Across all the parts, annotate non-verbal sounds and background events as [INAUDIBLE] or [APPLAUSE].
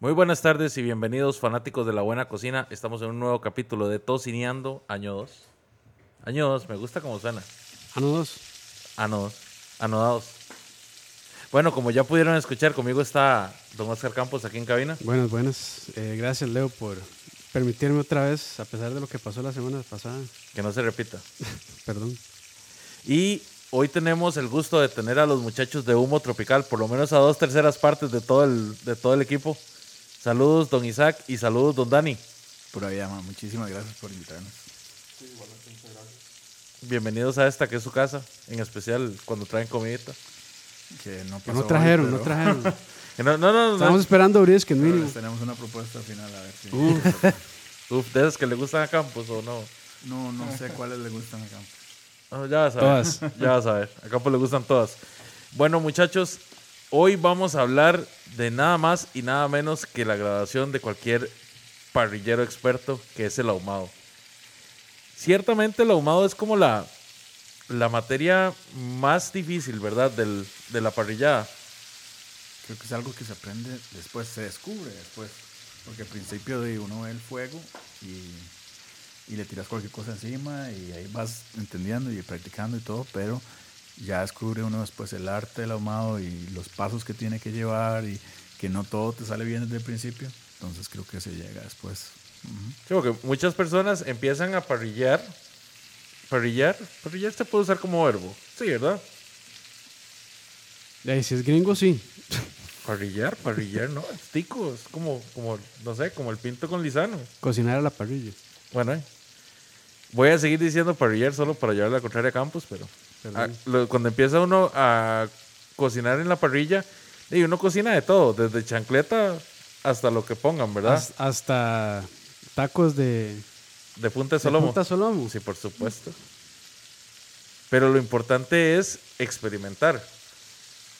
Muy buenas tardes y bienvenidos fanáticos de la buena cocina. Estamos en un nuevo capítulo de Tocineando, año 2. Año 2, me gusta cómo suena. Ano 2. Ano 2, anodados. Bueno, como ya pudieron escuchar, conmigo está don Oscar Campos aquí en cabina. Buenas, buenas. Eh, gracias, Leo, por permitirme otra vez, a pesar de lo que pasó la semana pasada. Que no se repita. [LAUGHS] Perdón. Y hoy tenemos el gusto de tener a los muchachos de Humo Tropical, por lo menos a dos terceras partes de todo el, de todo el equipo. Saludos, don Isaac, y saludos, don Dani. Por allá, ma. Muchísimas gracias por invitarnos. Bienvenidos a esta que es su casa, en especial cuando traen comidita. Que no, Que pasó no trajeron, hoy, no pero trajeron. [LAUGHS] Que No, no, no, no. Estamos esperando brisket pero mínimo. tenemos una propuesta final, a ver si... [LAUGHS] Uf, de esas que le gustan a Campos o no. No, no sé cuáles le gustan acá. Ah, ya vas a ver. Todas. [LAUGHS] Ya vas a ver. A Campos le gustan todas. Bueno, muchachos, hoy vamos a hablar de nada más y nada menos que la graduación de cualquier parrillero experto, que es el ahumado. Ciertamente el ahumado es como la, la materia más difícil, ¿verdad? Del, de la parrillada. Creo que es algo que se aprende después, se descubre después. Porque al principio de uno ve el fuego y, y le tiras cualquier cosa encima y ahí vas entendiendo y practicando y todo, pero ya descubre uno después el arte del ahumado y los pasos que tiene que llevar y que no todo te sale bien desde el principio. Entonces creo que se llega después. Sí, porque muchas personas empiezan a parrillar. Parrillar, parrillar se puede usar como verbo. Sí, ¿verdad? Y ahí, si es gringo, sí. Parrillar, parrillar, no, [LAUGHS] es tico, es como, como, no sé, como el pinto con lisano. Cocinar a la parrilla. Bueno, eh. voy a seguir diciendo parrillar solo para llevar la contraria a Campos, pero ah, lo- cuando empieza uno a cocinar en la parrilla, y uno cocina de todo, desde chancleta hasta lo que pongan, ¿verdad? Has- hasta tacos de, de punta de de solomo. punta solomo. Sí, por supuesto. Pero lo importante es experimentar.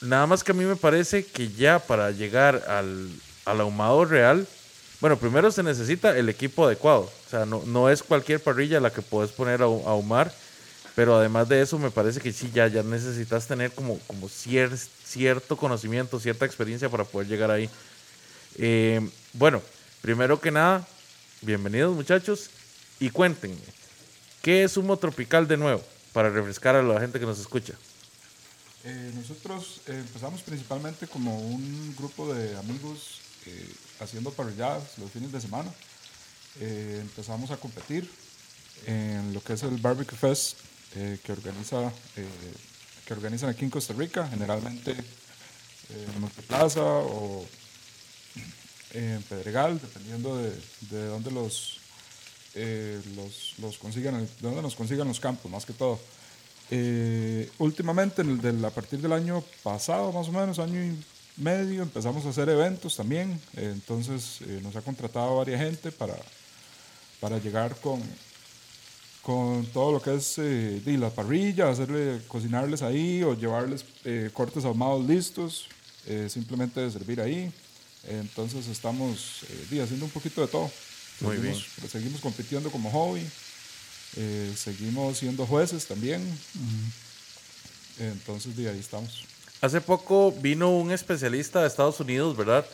Nada más que a mí me parece que ya para llegar al, al ahumado real, bueno, primero se necesita el equipo adecuado. O sea, no, no es cualquier parrilla la que puedes poner a ahumar. Pero además de eso, me parece que sí, ya, ya necesitas tener como, como cier- cierto conocimiento, cierta experiencia para poder llegar ahí. Eh, bueno, primero que nada, bienvenidos muchachos y cuéntenme, ¿qué es humo tropical de nuevo? Para refrescar a la gente que nos escucha. Eh, nosotros eh, empezamos principalmente como un grupo de amigos eh, haciendo parrilladas los fines de semana. Eh, empezamos a competir en lo que es el Barbecue Fest eh, que, organiza, eh, que organizan aquí en Costa Rica, generalmente eh, en Multiplaza o en Pedregal, dependiendo de, de dónde los, eh, los, los consigan, de dónde nos consigan los campos, más que todo. Eh, últimamente, en el del- a partir del año pasado, más o menos, año y medio, empezamos a hacer eventos también. Entonces, nos ha contratado varias gente para, para llegar con, con todo lo que es eh, la parrilla, hacerle, cocinarles ahí o llevarles eh, cortes ahumados listos, eh, simplemente de servir ahí. Entonces, estamos eh, haciendo un poquito de todo. Muy Seguimos- Seguimos compitiendo como hobby. Eh, seguimos siendo jueces también. Entonces, de ahí estamos. Hace poco vino un especialista de Estados Unidos, ¿verdad?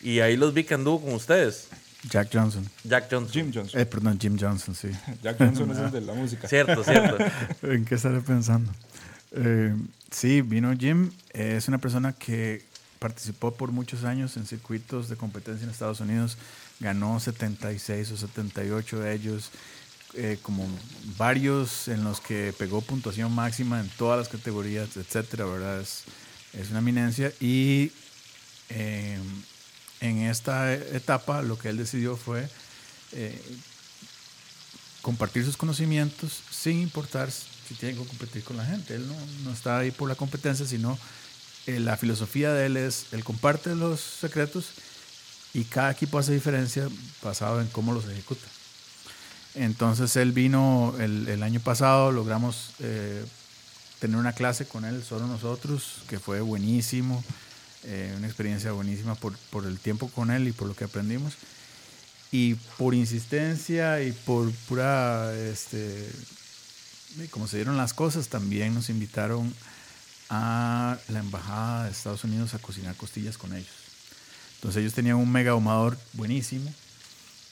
Y ahí los vi que anduvo con ustedes. Jack Johnson. Jack Johnson. Jim Johnson. Eh, perdón, Jim Johnson, sí. [LAUGHS] Jack Johnson es el de la música. Cierto, cierto. [LAUGHS] ¿En qué estaré pensando? Eh, sí, vino Jim. eh, es una persona que participó por muchos años en circuitos de competencia en Estados Unidos. Ganó 76 o 78 de ellos. eh, como varios en los que pegó puntuación máxima en todas las categorías, etcétera, ¿verdad? Es, es una eminencia y eh, en esta etapa lo que él decidió fue eh, compartir sus conocimientos sin importar si tiene que competir con la gente. Él no, no está ahí por la competencia, sino eh, la filosofía de él es, él comparte los secretos y cada equipo hace diferencia basado en cómo los ejecuta. Entonces él vino el, el año pasado, logramos eh, tener una clase con él, solo nosotros, que fue buenísimo, eh, una experiencia buenísima por, por el tiempo con él y por lo que aprendimos. Y por insistencia y por pura, este, como se dieron las cosas, también nos invitaron a la embajada de Estados Unidos a cocinar costillas con ellos. Entonces ellos tenían un mega ahumador buenísimo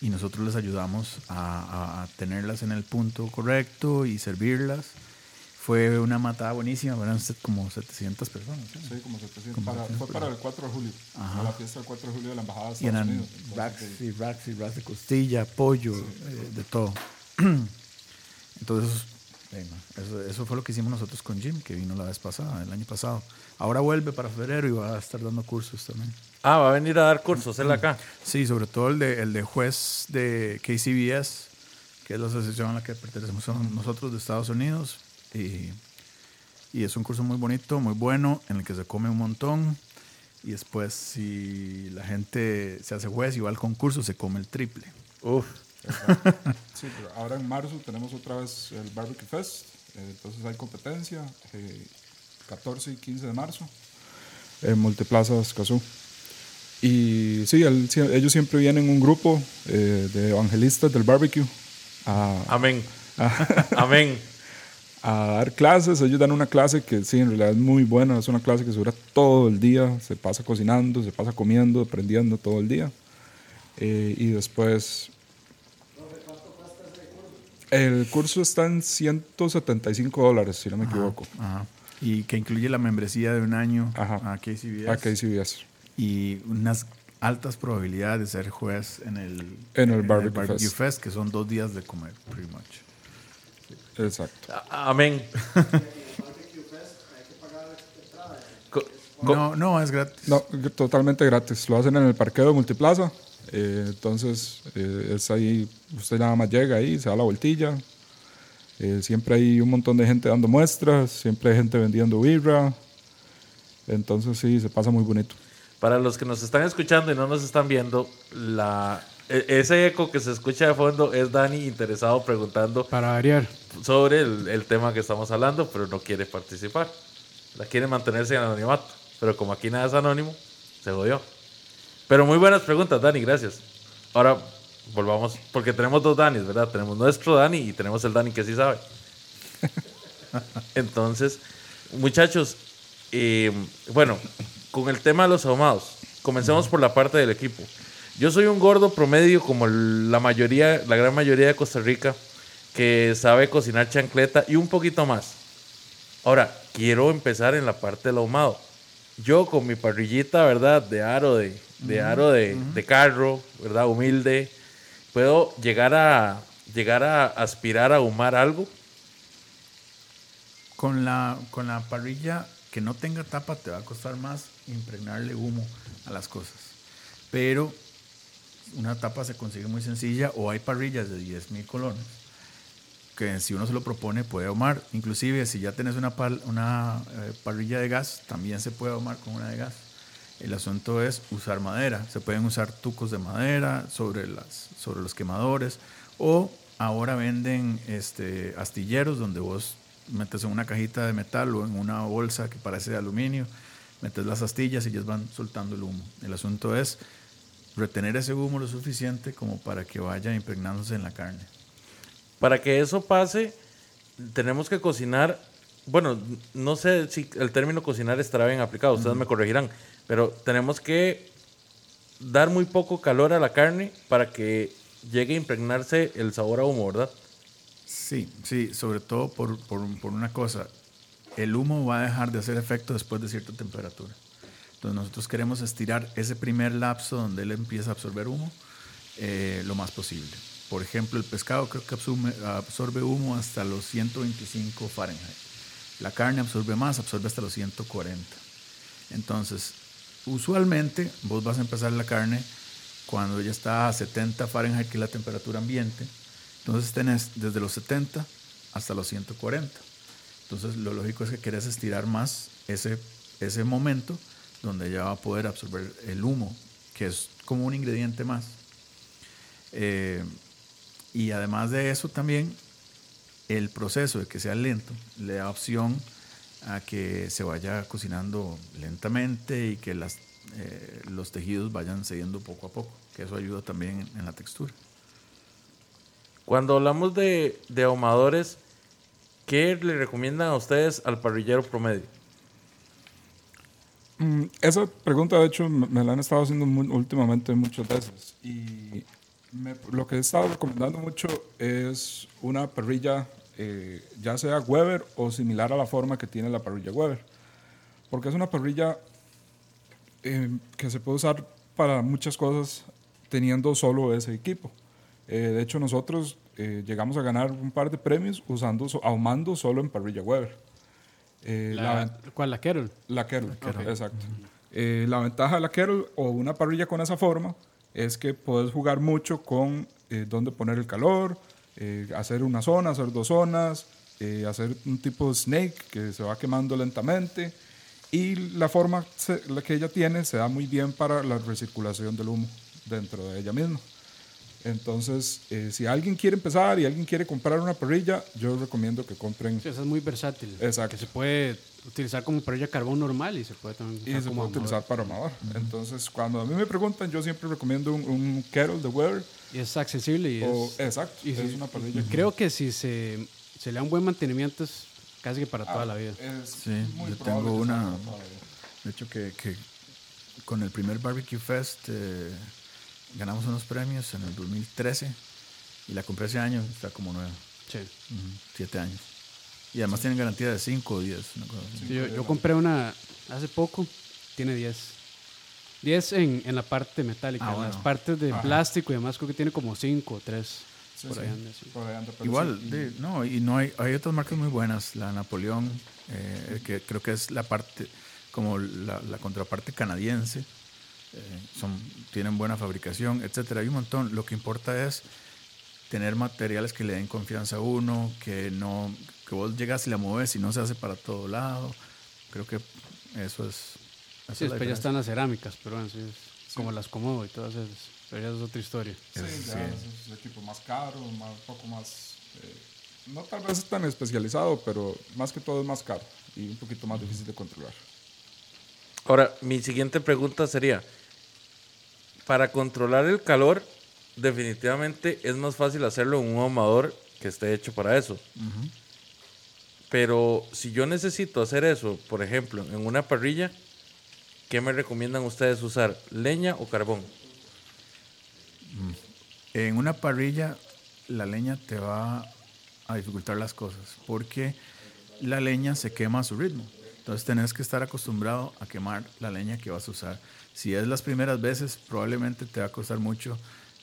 y nosotros les ayudamos a tenerlas en el punto correcto y servirlas. Fue una matada buenísima, eran como 700 personas. ¿sí? Sí, como 700. Como Para- 700 fue para el 4 de julio. Ajá. La fiesta del 4 de julio de la Embajada de Y Estados eran Unidos. Entonces, racks sí. y racks y racks de costilla, pollo, eh, de todo. [CLEARS THROAT] Entonces, eso, eso fue lo que hicimos nosotros con Jim, que vino la vez pasada, el año pasado. Ahora vuelve para febrero y va a estar dando cursos también. Ah, va a venir a dar cursos él acá. [CLEARS THROAT] Sí, sobre todo el de, el de juez de KCBS, que es la asociación a la que pertenecemos son nosotros de Estados Unidos. Y, y es un curso muy bonito, muy bueno, en el que se come un montón. Y después, si la gente se hace juez y va al concurso, se come el triple. Uf. [LAUGHS] Sí, pero ahora en marzo tenemos otra vez el Barbecue Fest. eh, entonces hay competencia. eh, 14 y 15 de marzo. En Multiplaza Escazú. Y sí, ellos siempre vienen en un grupo eh, de evangelistas del barbecue a, Amén. Amén. [LAUGHS] a dar clases. Ellos dan una clase que sí, en realidad es muy buena. Es una clase que se dura todo el día. Se pasa cocinando, se pasa comiendo, aprendiendo todo el día. Eh, y después... El curso está en 175 dólares, si no me equivoco. Ajá. Y que incluye la membresía de un año Ajá. a KCBS. A KCBS. Y unas altas probabilidades de ser juez en el, En el Barbecue Fest. Fest, que son dos días de comer, pretty much. Exacto. Amén. No, no, es gratis. No, totalmente gratis. Lo hacen en el parqueo de Multiplaza. Eh, entonces, eh, es ahí, usted nada más llega ahí, se da la vueltilla. Eh, siempre hay un montón de gente dando muestras, siempre hay gente vendiendo birra. Entonces, sí, se pasa muy bonito. Para los que nos están escuchando y no nos están viendo, la, ese eco que se escucha de fondo es Dani interesado preguntando Para variar. sobre el, el tema que estamos hablando, pero no quiere participar. La quiere mantenerse en anonimato. Pero como aquí nada es anónimo, se jodió. Pero muy buenas preguntas, Dani, gracias. Ahora volvamos, porque tenemos dos Danis, ¿verdad? Tenemos nuestro Dani y tenemos el Dani que sí sabe. Entonces, muchachos, eh, bueno, con el tema de los ahumados, comencemos por la parte del equipo. Yo soy un gordo promedio como la mayoría, la gran mayoría de Costa Rica, que sabe cocinar chancleta y un poquito más. Ahora, quiero empezar en la parte del ahumado. Yo con mi parrillita, ¿verdad? De aro de, de aro de, de carro, ¿verdad? Humilde. Puedo llegar a llegar a aspirar a ahumar algo. Con la, con la parrilla que no tenga tapa te va a costar más impregnarle humo a las cosas. Pero una tapa se consigue muy sencilla o hay parrillas de 10 mil colones que si uno se lo propone puede ahumar. Inclusive si ya tenés una, eh, parrilla de gas, también se puede ahumar con una de gas. El asunto es usar madera. Se pueden usar tucos de madera sobre, las, sobre los quemadores o ahora venden este, astilleros donde vos metes en una cajita de metal o en una bolsa que parece de aluminio, metes las astillas y ellas van soltando el humo. El asunto es retener ese humo lo suficiente como para que vaya impregnándose en la carne. Para que eso pase, tenemos que cocinar. Bueno, no sé si el término cocinar estará bien aplicado, ustedes me corregirán, pero tenemos que dar muy poco calor a la carne para que llegue a impregnarse el sabor a humo, ¿verdad? Sí, sí, sobre todo por, por, por una cosa. El humo va a dejar de hacer efecto después de cierta temperatura. Entonces nosotros queremos estirar ese primer lapso donde él empieza a absorber humo eh, lo más posible. por ejemplo, el pescado creo que absorbe, absorbe humo hasta los 125 Fahrenheit. La carne absorbe más, absorbe hasta los 140. Entonces, usualmente vos vas a empezar la carne cuando ya está a 70 Fahrenheit, que es la temperatura ambiente. Entonces tenés desde los 70 hasta los 140. Entonces lo lógico es que querés estirar más ese, ese momento donde ya va a poder absorber el humo, que es como un ingrediente más. Eh, y además de eso también, el proceso de que sea lento le da opción a que se vaya cocinando lentamente y que las, eh, los tejidos vayan cediendo poco a poco, que eso ayuda también en, en la textura. Cuando hablamos de, de ahumadores, ¿qué le recomiendan a ustedes al parrillero promedio? Mm, esa pregunta, de hecho, me, la han estado haciendo mu- últimamente muchas veces. Y me- lo que he estado recomendando mucho es una parrilla, eh, ya sea Weber o similar a la forma que tiene la parrilla Weber. Porque es una parrilla eh, que se puede usar para muchas cosas teniendo solo ese equipo. Eh, de hecho, nosotros eh, llegamos a ganar un par de premios usando, ahumando solo en parrilla Weber. Eh, la La, ven- ¿Cuál? La Carol. la Kettle, exacto. Eh, la ventaja de la Kettle o una parrilla con esa forma es que puedes jugar mucho con eh, dónde poner el calor, eh, hacer una zona, hacer dos zonas, hacer un tipo de snake que se va quemando lentamente. Y la forma se- la que ella tiene se da muy bien para la recirculación del humo dentro de ella misma. Entonces, eh, si alguien quiere empezar y alguien quiere comprar una parrilla, yo recomiendo que compren Sí, esa es muy versátil. Exacto. Que se puede utilizar como parrilla de carbón normal y se puede también y usar se como puede utilizar para ahumador. Entonces, cuando a mí me preguntan, yo siempre recomiendo un, un kettle de Weber. Y es accesible y O, es... exacto, y es sí, una parrilla. y creo que si se, se le da un buen mantenimiento es casi que para toda la vida. Es Sí, muy yo tengo una-. De hecho, que, que con el primer Barbecue Fest eh, ganamos unos premios en el 2013 y la compré ese año, está como nueva, Sí. siete años. Y además tienen garantía de 5 o 10. una cosa así. Sí, yo, yo compré una hace poco, tiene 10. 10 en, en la parte metálica. Ah, en las partes de plástico y demás creo que tiene como 5 o 3. Sí, por sí, ahí anda, sí. por ahí anda, pero Igual, sí, de- no, y no hay, hay otras marcas muy buenas, la Napoleón, eh, que creo que es la parte, como la, la contraparte canadiense, son, tienen buena fabricación, etcétera. Hay un montón. Lo que importa es tener materiales que le den confianza a uno, que no, que vos llegas y la mueves y no se hace para todo lado. Creo que eso es. es Sí, la después ya están las cerámicas, pero bueno, sí, es como las Comodo y todas esas. Pero ya es otra historia. Sí, Es- ya sí. es un equipo más caro, más, un poco más. eh, no tal vez tan especializado, pero más que todo es más caro y un poquito más difícil de controlar. Ahora, mi siguiente pregunta sería, para controlar el calor, definitivamente es más fácil hacerlo en un ahumador que esté hecho para eso. Pero si yo necesito hacer eso, por ejemplo, en una parrilla, ¿qué me recomiendan ustedes usar? ¿Leña o carbón? En una parrilla, la leña te va a dificultar las cosas porque la leña se quema a su ritmo. Entonces tenés que estar acostumbrado a quemar la leña que vas a usar. Si es las primeras veces, probablemente te va a costar mucho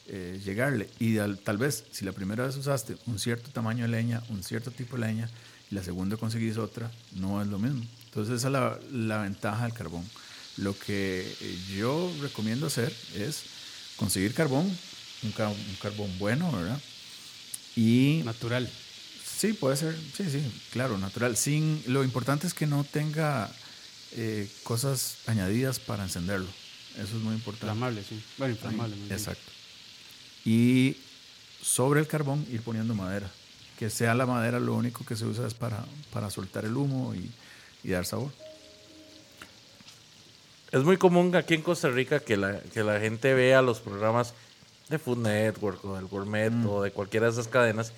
eh, llegarle. Y al- tal vez, si la primera vez usaste un cierto tamaño de leña, un cierto tipo de leña, y la segunda conseguís otra, no es lo mismo. Entonces esa es la, la ventaja del carbón. Lo que eh, yo recomiendo hacer es conseguir carbón, un, un carbón bueno, ¿verdad? Y Natural. Sí, puede ser, sí, sí, claro, natural. Sin, lo importante es que no tenga eh, cosas añadidas para encenderlo. Eso es muy importante. Inflamable, sí. Bueno, inflamable. Exacto. Y sobre el carbón ir poniendo madera. Que sea la madera lo único que se usa es para, para soltar el humo y, y dar sabor. Es muy común aquí en Costa Rica que la, que la gente vea los programas de Food Network o del Gourmet o de cualquiera de esas cadenas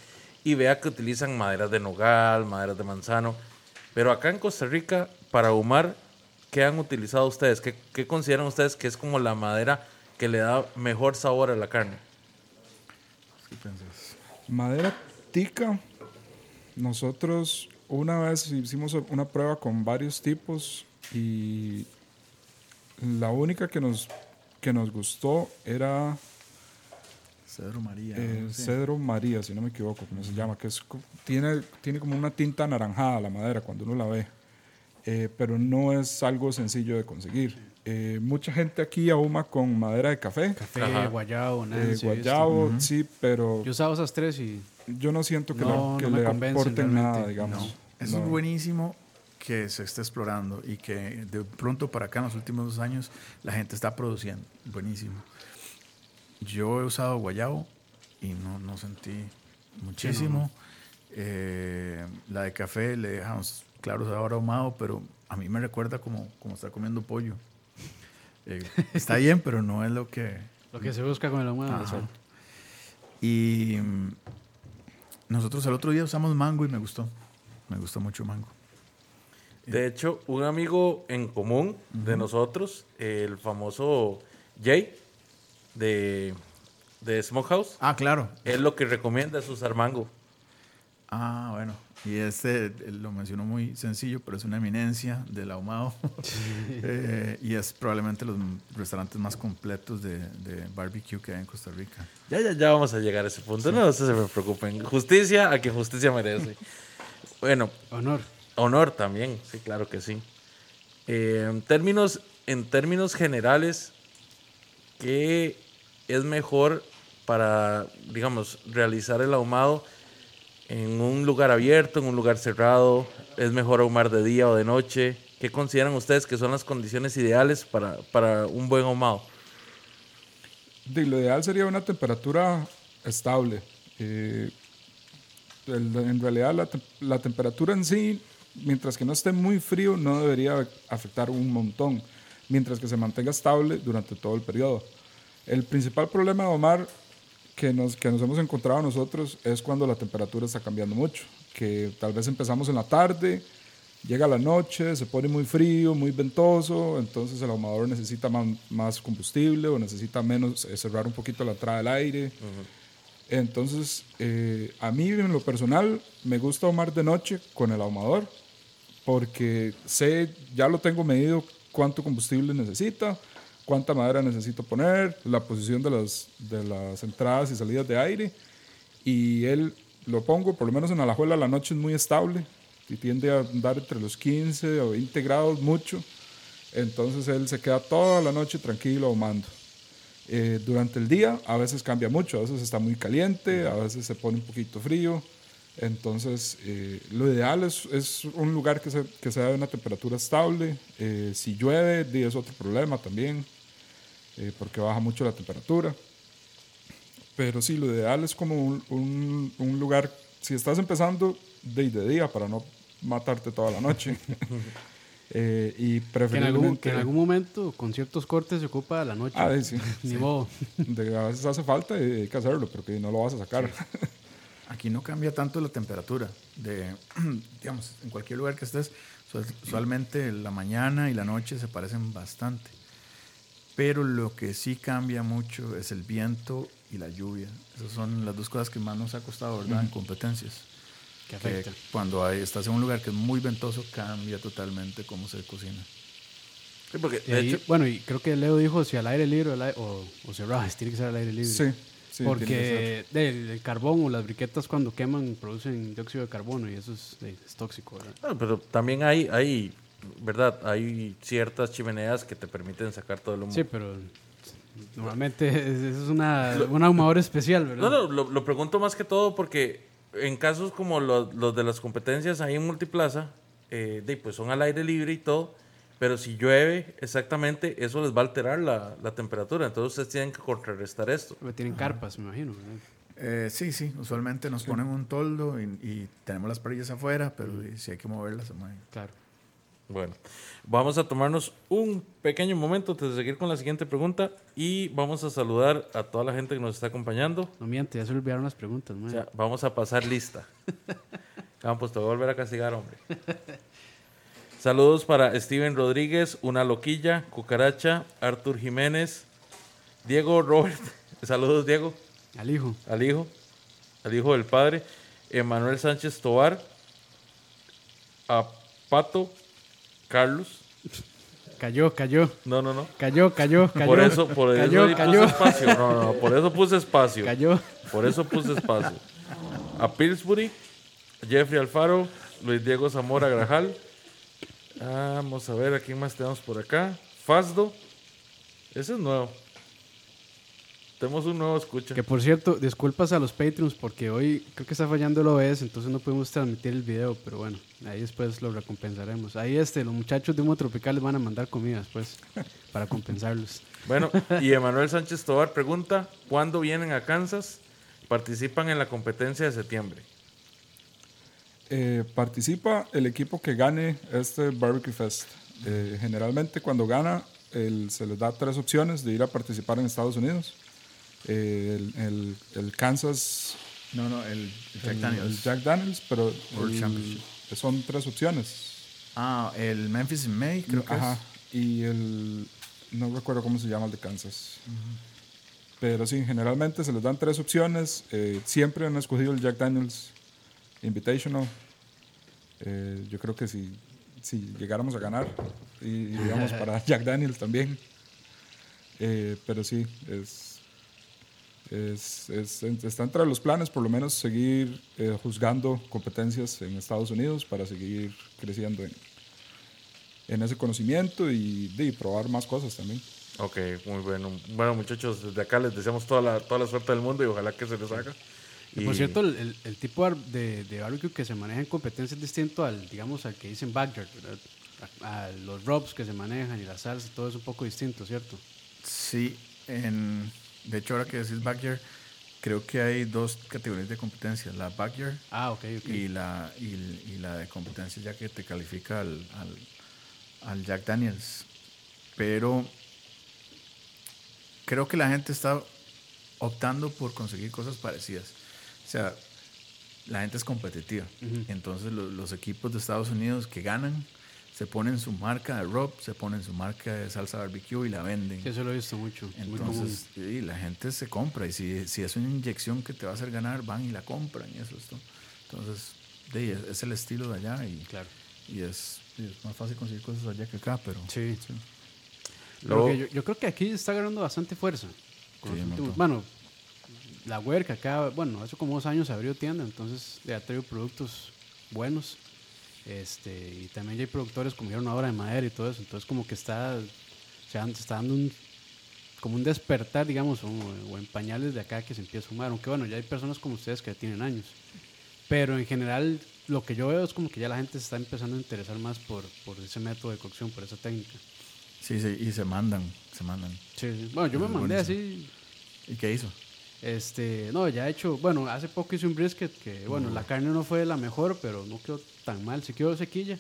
y vea que utilizan maderas de nogal, maderas de manzano. Pero acá en Costa Rica, para ahumar, ¿qué han utilizado ustedes? ¿Qué, qué consideran ustedes que es como la madera que le da mejor sabor a la carne? Madera tica. Nosotros una vez hicimos una prueba con varios tipos y la única que nos, que nos gustó era... Cedro María. eh, no sé. Cedro María, si no me equivoco, como se llama, que es, tiene, tiene como una tinta anaranjada la madera cuando uno la ve, eh, pero no es algo sencillo de conseguir. Eh, mucha gente aquí ahuma con madera de café, Café, Ajá. guayabo, eh, Nancy, guayabo, sí, pero Yo usaba esas tres y yo no siento que, No, la- que no le aporten nada, digamos. Eso No. es buenísimo que se esté explorando y que de pronto para acá en los últimos dos años la gente está produciendo. Buenísimo. Yo he usado guayabo y no, no sentí muchísimo. Eh, la de café le deja un claro sabor ahumado, pero a mí me recuerda como, como estar comiendo pollo. Eh, [LAUGHS] está bien, pero no es lo que, lo que se busca con el ahumado. Ajá. Y mm, nosotros el otro día usamos mango y me gustó. Me gustó mucho mango. De hecho, un amigo en común de nosotros, el famoso Jay de, de Smokehouse, Ah, claro. él lo que recomienda es usar mango. Ah, bueno. Y este él lo mencionó muy sencillo, pero es una eminencia del ahumado. [LAUGHS] Eh, y es probablemente los restaurantes más completos de, de barbecue que hay en Costa Rica. Ya, ya, ya vamos a llegar a ese punto. No, no se me preocupen. Justicia a quien justicia merece. bueno, Honor. honor también, sí, claro que sí. Eh, en, términos, en términos generales, ¿qué es mejor para, digamos, realizar el ahumado en un lugar abierto, en un lugar cerrado? ¿Es mejor ahumar de día o de noche? ¿Qué consideran ustedes que son las condiciones ideales para, para un buen ahumado? De- lo ideal sería una temperatura estable. Eh, en realidad la, la temperatura en sí, mientras que no esté muy frío, no debería afectar un montón, mientras que se mantenga estable durante todo el periodo. El principal problema de Omar que nos, que nos hemos encontrado nosotros es cuando la temperatura está cambiando mucho, que tal vez empezamos en la tarde, llega la noche, se pone muy frío, muy ventoso, entonces el ahumador necesita más, más combustible o necesita menos, eh, cerrar un poquito la entrada del aire. Entonces, eh, a mí en lo personal me gusta ahumar de noche con el ahumador porque sé, ya lo tengo medido cuánto combustible necesita, cuánta madera necesito poner, la posición de las, de las entradas y salidas de aire. Y él lo pongo, por lo menos en Alajuela la noche es muy estable y tiende a andar entre los 15 o 20 grados mucho. Entonces él se queda toda la noche tranquilo ahumando. Eh, durante el día a veces cambia mucho, a veces está muy caliente, a veces se pone un poquito frío. Entonces, eh, lo ideal es, es un lugar que, se, que sea de una temperatura estable. Eh, si llueve, es otro problema también, eh, porque baja mucho la temperatura. Pero sí, lo ideal es como un, un- un lugar, si estás empezando de, de día para no matarte toda la noche. [LAUGHS] [LAUGHS] Eh, y Que en, preferiblemente... algún, que en algún momento, con ciertos cortes, se ocupa la noche. Ah, sí, [LAUGHS] Ni modo. de- a veces hace falta y hay que hacerlo, porque no lo vas a sacar. Aquí no cambia tanto la temperatura. De, [CLEARS THROAT] digamos, en cualquier lugar que estés, usual- usualmente la mañana y la noche se parecen bastante. Pero lo que sí cambia mucho es el viento y la lluvia. Esas son las dos cosas que más nos ha costado, ¿verdad? En competencias. Que Que afecta. cuando hay- estás en un lugar que es muy ventoso, cambia totalmente cómo se cocina. Sí, porque Y de ahí- hecho, bueno, y creo que Leo dijo si al aire libre o, al aire- o, o cerrado, [LAUGHS] tiene que ser al aire libre. Sí, sí. Porque de- el carbón o las briquetas cuando queman producen dióxido de carbono y eso es, es tóxico. ¿verdad? Ah, pero también hay, hay, ¿verdad? Hay ciertas chimeneas que te permiten sacar todo el humo. Sí, pero normalmente es, es una, un ahumador especial, ¿verdad? No, no, lo, lo pregunto más que todo porque en casos como los, los de las competencias ahí en Multiplaza, eh, de, pues son al aire libre y todo, pero si llueve exactamente, eso les va a alterar la, la temperatura. Entonces ustedes tienen que contrarrestar esto. Porque Tienen carpas, me imagino. ¿verdad? Eh, sí, sí, usualmente nos ponen un toldo y, y tenemos las parillas afuera, pero si hay que moverlas, se mueven. Claro. Bueno, vamos a tomarnos un pequeño momento antes de seguir con la siguiente pregunta y vamos a saludar a toda la gente que nos está acompañando. No miente, ya se olvidaron las preguntas. O sea, vamos a pasar lista. Campos, [LAUGHS] te voy a volver a castigar, hombre. Saludos para Steven Rodríguez, Una Loquilla, Cucaracha, Artur Jiménez, Diego Robert. [LAUGHS] Saludos, Diego, Al hijo. al hijo, al hijo del padre. Emanuel Sánchez Tobar, a Pato, Carlos, Cayó, cayó. No, no, no. Cayó, cayó, cayó. Por eso, por eso cayó, ahí cayó, puse espacio. No, no, no, por eso puse espacio. cayó. Por eso puse espacio. A Pillsbury, Jeffrey Alfaro, Luis Diego Zamora Grajal. Vamos a ver a quién más tenemos por acá. Fasdo. Ese es nuevo. Tenemos un nuevo escucha. Que por cierto, disculpas a los Patreons porque hoy creo que está fallando el OBS, entonces no pudimos transmitir el video, pero bueno, ahí después lo recompensaremos. Ahí este, los muchachos de Humo Tropical les van a mandar comida después [LAUGHS] para compensarlos. Bueno, [LAUGHS] y Emanuel Sánchez Tobar pregunta: ¿Cuándo vienen a Kansas? Participan en la competencia de septiembre. Eh, participa el equipo que gane este Barbecue Fest. Eh, generalmente cuando gana el- se les da tres opciones de ir a participar en Estados Unidos. Eh, el, el- el Kansas, No, no, el Jack el, Daniels. el Jack Daniels, pero World el- Championship. son tres opciones. Ah, el Memphis in May, creo que Ajá. es. Y el. No recuerdo cómo se llama el de Kansas. Pero sí, generalmente se les dan tres opciones. eh, siempre han escogido el Jack Daniels Invitational. Eh, yo creo que si, si llegáramos a ganar, y, y digamos para Jack Daniels también. Eh, pero sí, es, es, es- está entre los planes por lo menos seguir eh, juzgando competencias en Estados Unidos para seguir creciendo en, en ese conocimiento y, y probar más cosas también. Ok, muy bueno. Bueno, muchachos, desde acá les deseamos toda la, toda la suerte del mundo y ojalá que se les haga. Y por cierto, el, el- el tipo de, de barbecue que se maneja en competencia es distinto al, digamos, al que dicen backyard, ¿verdad? A, a los rubs que se manejan y la salsa, todo es un poco distinto, ¿cierto? Sí, en, de hecho ahora que decís backyard, creo que hay dos categorías de competencia, la backyard Ah, ok, ok. y, la, y, y la de competencia ya que te califica al, al, al Jack Daniels. Pero creo que la gente está optando por conseguir cosas parecidas. O sea, la gente es competitiva. Entonces lo- los equipos de Estados Unidos que ganan se ponen su marca de rub, se ponen su marca de salsa barbecue y la venden. Sí, eso lo he visto mucho. es muy común. Entonces, sí, la gente se compra y si, si es una inyección que te va a hacer ganar, van y la compran y eso es todo. Entonces, es, es el estilo de allá y, Claro. y es, más fácil conseguir cosas allá que acá, pero Sí. sí. Luego- que yo, yo creo que aquí está ganando bastante fuerza. con Sí, últimos- bueno, la huerca acá, bueno, hace como dos años abrió tienda, entonces ya ha traído productos buenos. Este, y también ya hay productores como Hierro Ahora de Madera y todo eso. Entonces, como que está, se está dando un, como un despertar, digamos, o, o en pañales de acá que se empieza a fumar. Aunque bueno, ya hay personas como ustedes que ya tienen años. Pero en general, lo que yo veo es como que ya la gente se está empezando a interesar más por, por ese método de cocción, por esa técnica. Sí, sí, y se mandan, se mandan. Sí, sí. Bueno, yo me mandé buenísimo. así. ¿Y qué hizo? Este, no, ya he hecho, bueno, hace poco hice un brisket que, bueno, la carne no fue la mejor, pero no quedó tan mal. Sí quedó sequilla,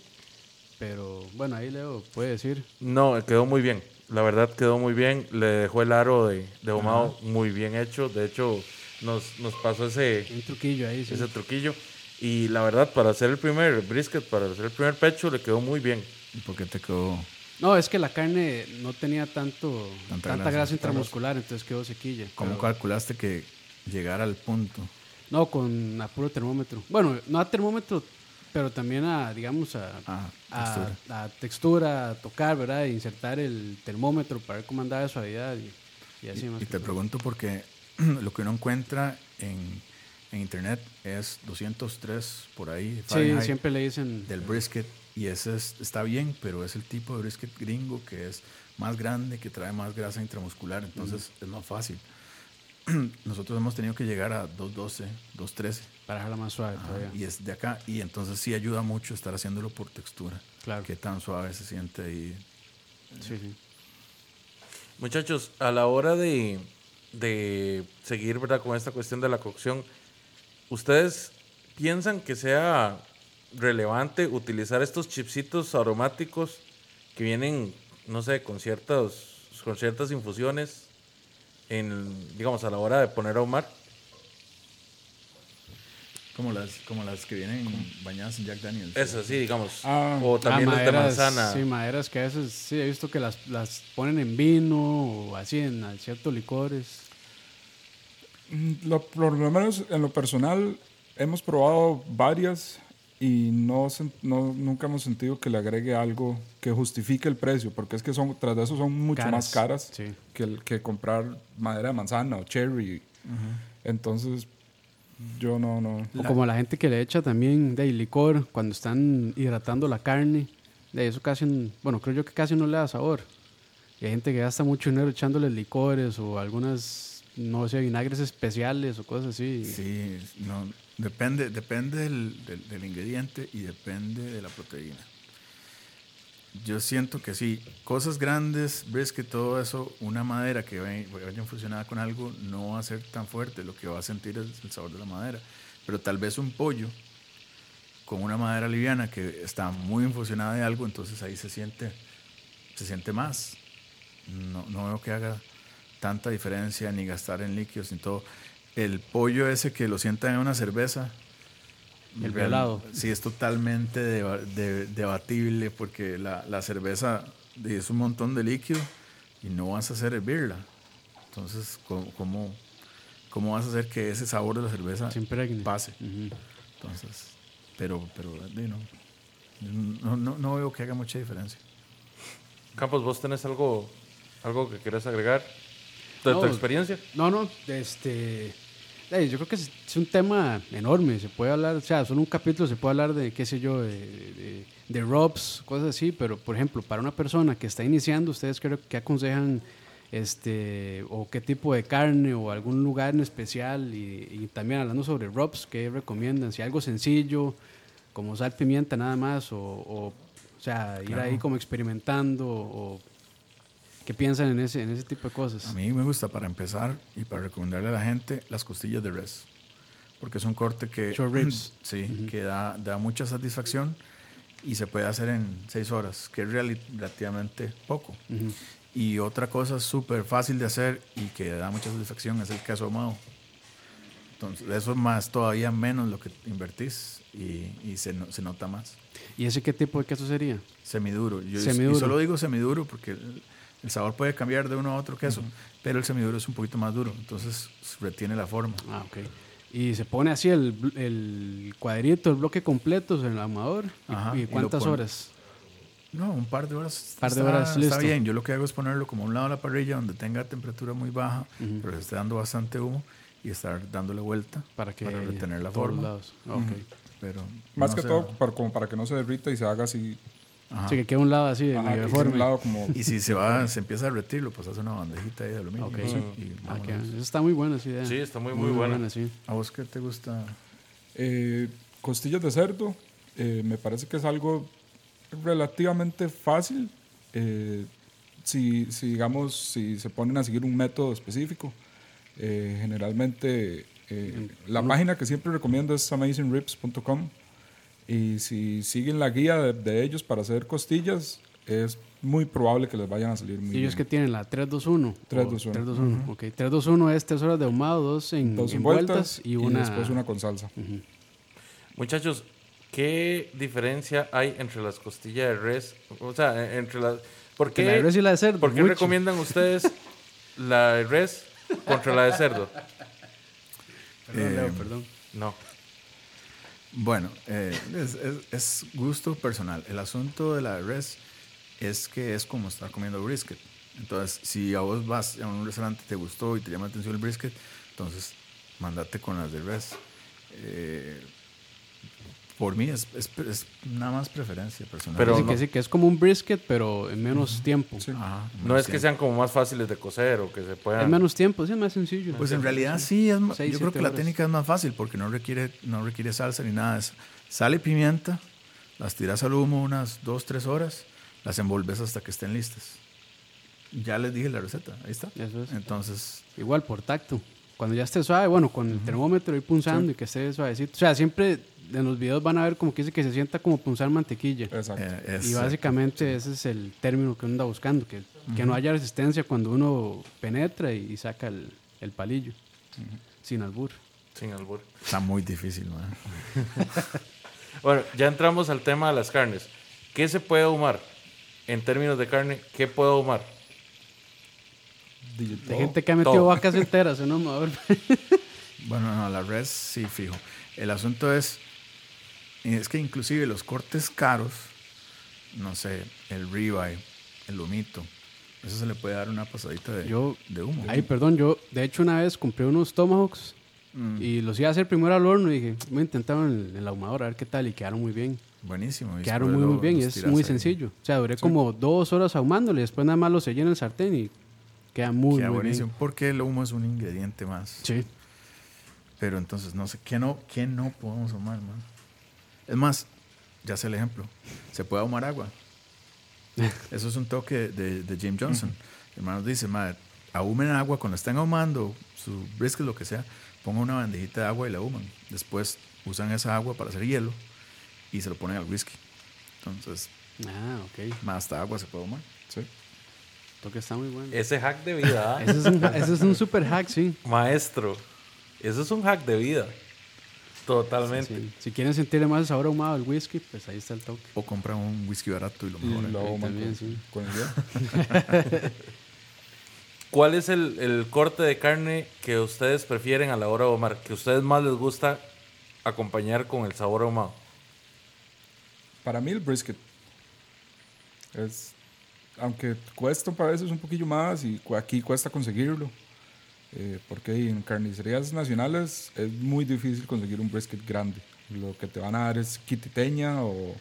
pero bueno, ahí Leo puede decir. No, quedó muy bien. La verdad quedó muy bien. Le dejó el aro de, de ahumado muy bien hecho. De hecho, nos, nos pasó ese, Un truquillo ahí, sí. ese truquillo. Y la verdad, para hacer el primer brisket, para hacer el primer pecho, le quedó muy bien. ¿Y por qué te quedó? No, es que la carne no tenía tanto, Tanta tanta, grasa. grasa, intramuscular, entonces quedó sequilla. ¿Cómo pero- calculaste que llegara al punto? No, con a puro termómetro. Bueno, no a termómetro, pero también a, digamos, a, Ah, textura. a textura, a tocar, ¿verdad? E insertar el termómetro para ver cómo andaba de suavidad y, y así más. Y te todo. pregunto porque [CLEARS THROAT] lo que uno encuentra en, en internet es 203 por ahí. Sí, Fahrenheit, siempre le dicen. Del brisket. Y ese es- está bien, pero es el tipo de brisket gringo que es más grande, que trae más grasa intramuscular. Entonces es más fácil. [CLEARS THROAT] Nosotros hemos tenido que llegar a 212, 213. Para dejarla más suave Ajá, todavía. y es de acá. Y entonces sí ayuda mucho estar haciéndolo por textura. Claro. Qué tan suave se siente ahí. Sí, sí. Muchachos, a la hora de, de seguir ¿verdad? con esta cuestión de la cocción, ¿ustedes piensan que sea relevante utilizar estos chipsitos aromáticos que vienen, no sé, con ciertas, con ciertas infusiones, en, digamos, a la hora de poner a ahumar? Como las, como las que vienen bañadas en Jack Daniels. Eso sí, digamos. Ah. o también Ah, las de manzana. Sí, maderas que a veces sí he visto que las, las ponen en vino o así en ciertos licores. Mm, Lo, por lo menos en lo personal hemos probado varias y no, no nunca hemos sentido que le agregue algo que justifique el precio, porque es que son tras de eso son mucho Caras, más caras sí. que, el, que comprar madera de manzana o cherry. Entonces, yo no, no. O como la gente que le echa también de licor cuando están hidratando la carne. De eso casi, bueno, creo yo que casi no le da sabor. Y hay gente que gasta mucho dinero echándole licores o algunas, no sé, vinagres especiales o cosas así. Sí, no, depende, depende del, del- ingrediente y depende de la proteína. Yo siento que sí, cosas grandes, ves que todo eso, una madera que vaya fusionada con algo, no va a ser tan fuerte, lo que va a sentir es el sabor de la madera. Pero tal vez un pollo con una madera liviana que está muy infusionada de algo, entonces ahí se siente, se siente más. No, no veo que haga tanta diferencia ni gastar en líquidos ni todo. El pollo ese que lo sientan en una cerveza. El velado. Sí, es totalmente deba- de- debatible porque la, la cerveza es un montón de líquido y no vas a hacer hervirla. Entonces, ¿cómo, cómo, cómo vas a hacer que ese sabor de la cerveza pase? Ujú. Entonces, pero, pero no, no, no veo que haga mucha diferencia. Campos, ¿vos tenés algo, algo que querés agregar de No, tu experiencia? No, no, este. Yo creo que es, es un tema enorme. Se puede hablar, o sea, solo un capítulo se puede hablar de, qué sé yo, de, de, de ROPS, cosas así. Pero, por ejemplo, para una persona que está iniciando, ¿ustedes creo que aconsejan este o qué tipo de carne o algún lugar en especial? Y, y también hablando sobre ROPS, ¿qué recomiendan? Si algo sencillo, como sal, pimienta nada más, o, o, o sea, ir ahí como experimentando, o qué piensan en ese, en ese tipo de cosas. A mí me gusta para empezar y para recomendarle a la gente las costillas de res. Porque es un corte que, Short ribs. [CLEARS THROAT] sí, que da, da mucha satisfacción y se puede hacer en seis horas, que es relativamente poco. Y otra cosa súper fácil de hacer y que da mucha satisfacción es el queso ahumado. Entonces, eso es más, todavía menos lo que invertís y, y se, se nota más. ¿Y ese qué tipo de queso sería? Semiduro. Yo Semiduro. Y solo digo semiduro porque el, sabor puede cambiar de uno a otro queso, pero el semiduro es un poquito más duro, entonces retiene la forma. Ah, ok. Y se pone así el, cuadrito, el bloque completo en el ahumador. ¿Y- Ajá, ¿Y, cuántas horas? No, un par de horas. Par de está- horas, Está listo. bien. Yo lo que hago es ponerlo como a un lado de la parrilla donde tenga temperatura muy baja, pero se esté dando bastante humo y estar dándole vuelta Para que retener la forma. lados. Ah, ok. Pero Más no que todo para, como para que no se derrita y se haga así. Ajá. Sí, que quede un lado así, de ajá, medio deforme. un lado como. Y si se va, se empieza a derretir, lo pasas a una bandejita ahí de aluminio. Ok. y Ah, que- vámonos. eso está muy buena esa idea. Sí, está muy, muy buena. sí. ¿A vos qué te gusta? Eh, costillas de cerdo, eh, me parece que es algo relativamente fácil. eh, si, si, digamos, si se ponen a seguir un método específico. Eh, generalmente, eh, la página que siempre recomiendo es amazingribs.com. Y si siguen la guía de, de ellos para hacer costillas, es muy probable que les vayan a salir muy Y ellos que bien. tienen la 321. o 321. 321. Ok, 321 es 3 horas de ahumado, dos en, Dos en vueltas, vueltas y una. después una con salsa. Muchachos, ¿qué diferencia hay entre las costillas de res? O sea, e- entre las... ¿Por Que qué, la de res y la de cerdo, ¿por qué mucho. recomiendan ustedes la de res contra la de cerdo? [LAUGHS] Perdón, Leo, perdón. No. Bueno, eh, es, es- gusto personal. El asunto de la res es que es como estar comiendo brisket. Entonces, si a vos vas a un restaurante te gustó y te llama la atención el brisket, entonces mandate con las de res. Eh, por mí es, es- es nada más preferencia personal. Pero sí, no- que sí, que es como un brisket, pero en menos tiempo. Ajá, No es que sí. sean como más fáciles de cocer o que se En puedan... menos tiempo, sí, es más sencillo. Pues en realidad sí, es ma- Seis, yo creo que la horas. técnica es más fácil porque no requiere, no requiere salsa ni nada eso. Sal y pimienta, las tiras al humo unas dos, tres horas, las envolves hasta que estén listas. Ya les dije la receta, ahí está. Eso es. Entonces, Igual por tacto. Cuando ya esté suave, bueno, con el termómetro ir punzando y que esté suavecito. O sea, siempre en los videos van a ver como que dice que se sienta como punzar mantequilla. Exacto. eh, Y básicamente ese es el término que uno anda buscando, que, que no haya resistencia cuando uno penetra y, y saca el, el palillo, sin albur. Sin albur. está muy difícil, man. [LAUGHS] Bueno, ya entramos al tema de las carnes. ¿Qué se puede ahumar? En términos de carne, ¿qué puedo ahumar? De gente que ha metido todo. vacas [LAUGHS] enteras en un ahumador. Bueno, no, la res sí, fijo. El asunto es, es que inclusive los cortes caros, no sé, el ribeye, el lomito, eso se le puede dar una pasadita de, Yo- de humo. Ay, perdón, yo de hecho una vez compré unos tomahawks Mm, y los iba a hacer primero al horno y dije, voy a intentar en el, ahumador a ver qué tal y quedaron muy bien. buenísimo. Quedaron muy, muy bien y es muy ahí. sencillo. O sea, duré como dos horas ahumándole y después nada más lo sellé en el sartén y queda muy, Queda muy buenísimo bien. porque el humo es un ingrediente más. Sí. Pero entonces, no sé, ¿qué no, qué no podemos ahumar, man? Es más, ya sé el ejemplo. Se puede ahumar agua. [LAUGHS] Eso es un toque de, de Jim Johnson. El hermano dice, madre, ahumen agua cuando estén ahumando su brisket, lo que sea, pongan una bandejita de agua y la ahuman. Después usan esa agua para hacer hielo y se lo ponen al whisky. Entonces, Ah, ok. más agua se puede ahumar. Sí. Toque está muy bueno. Ese hack de vida, ¿ah? Ese es un, ese es un super hack, sí. maestro. Eso es un hack de vida. Totalmente. Sí. Si quieren sentirle más el sabor ahumado del whisky, pues ahí está el toque. O compran un whisky barato y lo Y mejoran. lo también, con, sí. con el. [LAUGHS] ¿Cuál es el, el corte de carne que ustedes prefieren a la hora de ahumar? Que a ustedes más les gusta acompañar con el sabor ahumado. Para mí el brisket es, aunque cuesta a veces un poquillo más y aquí cuesta conseguirlo, eh, porque en carnicerías nacionales es muy difícil conseguir un brisket grande. Lo que te van a dar es quititeña o,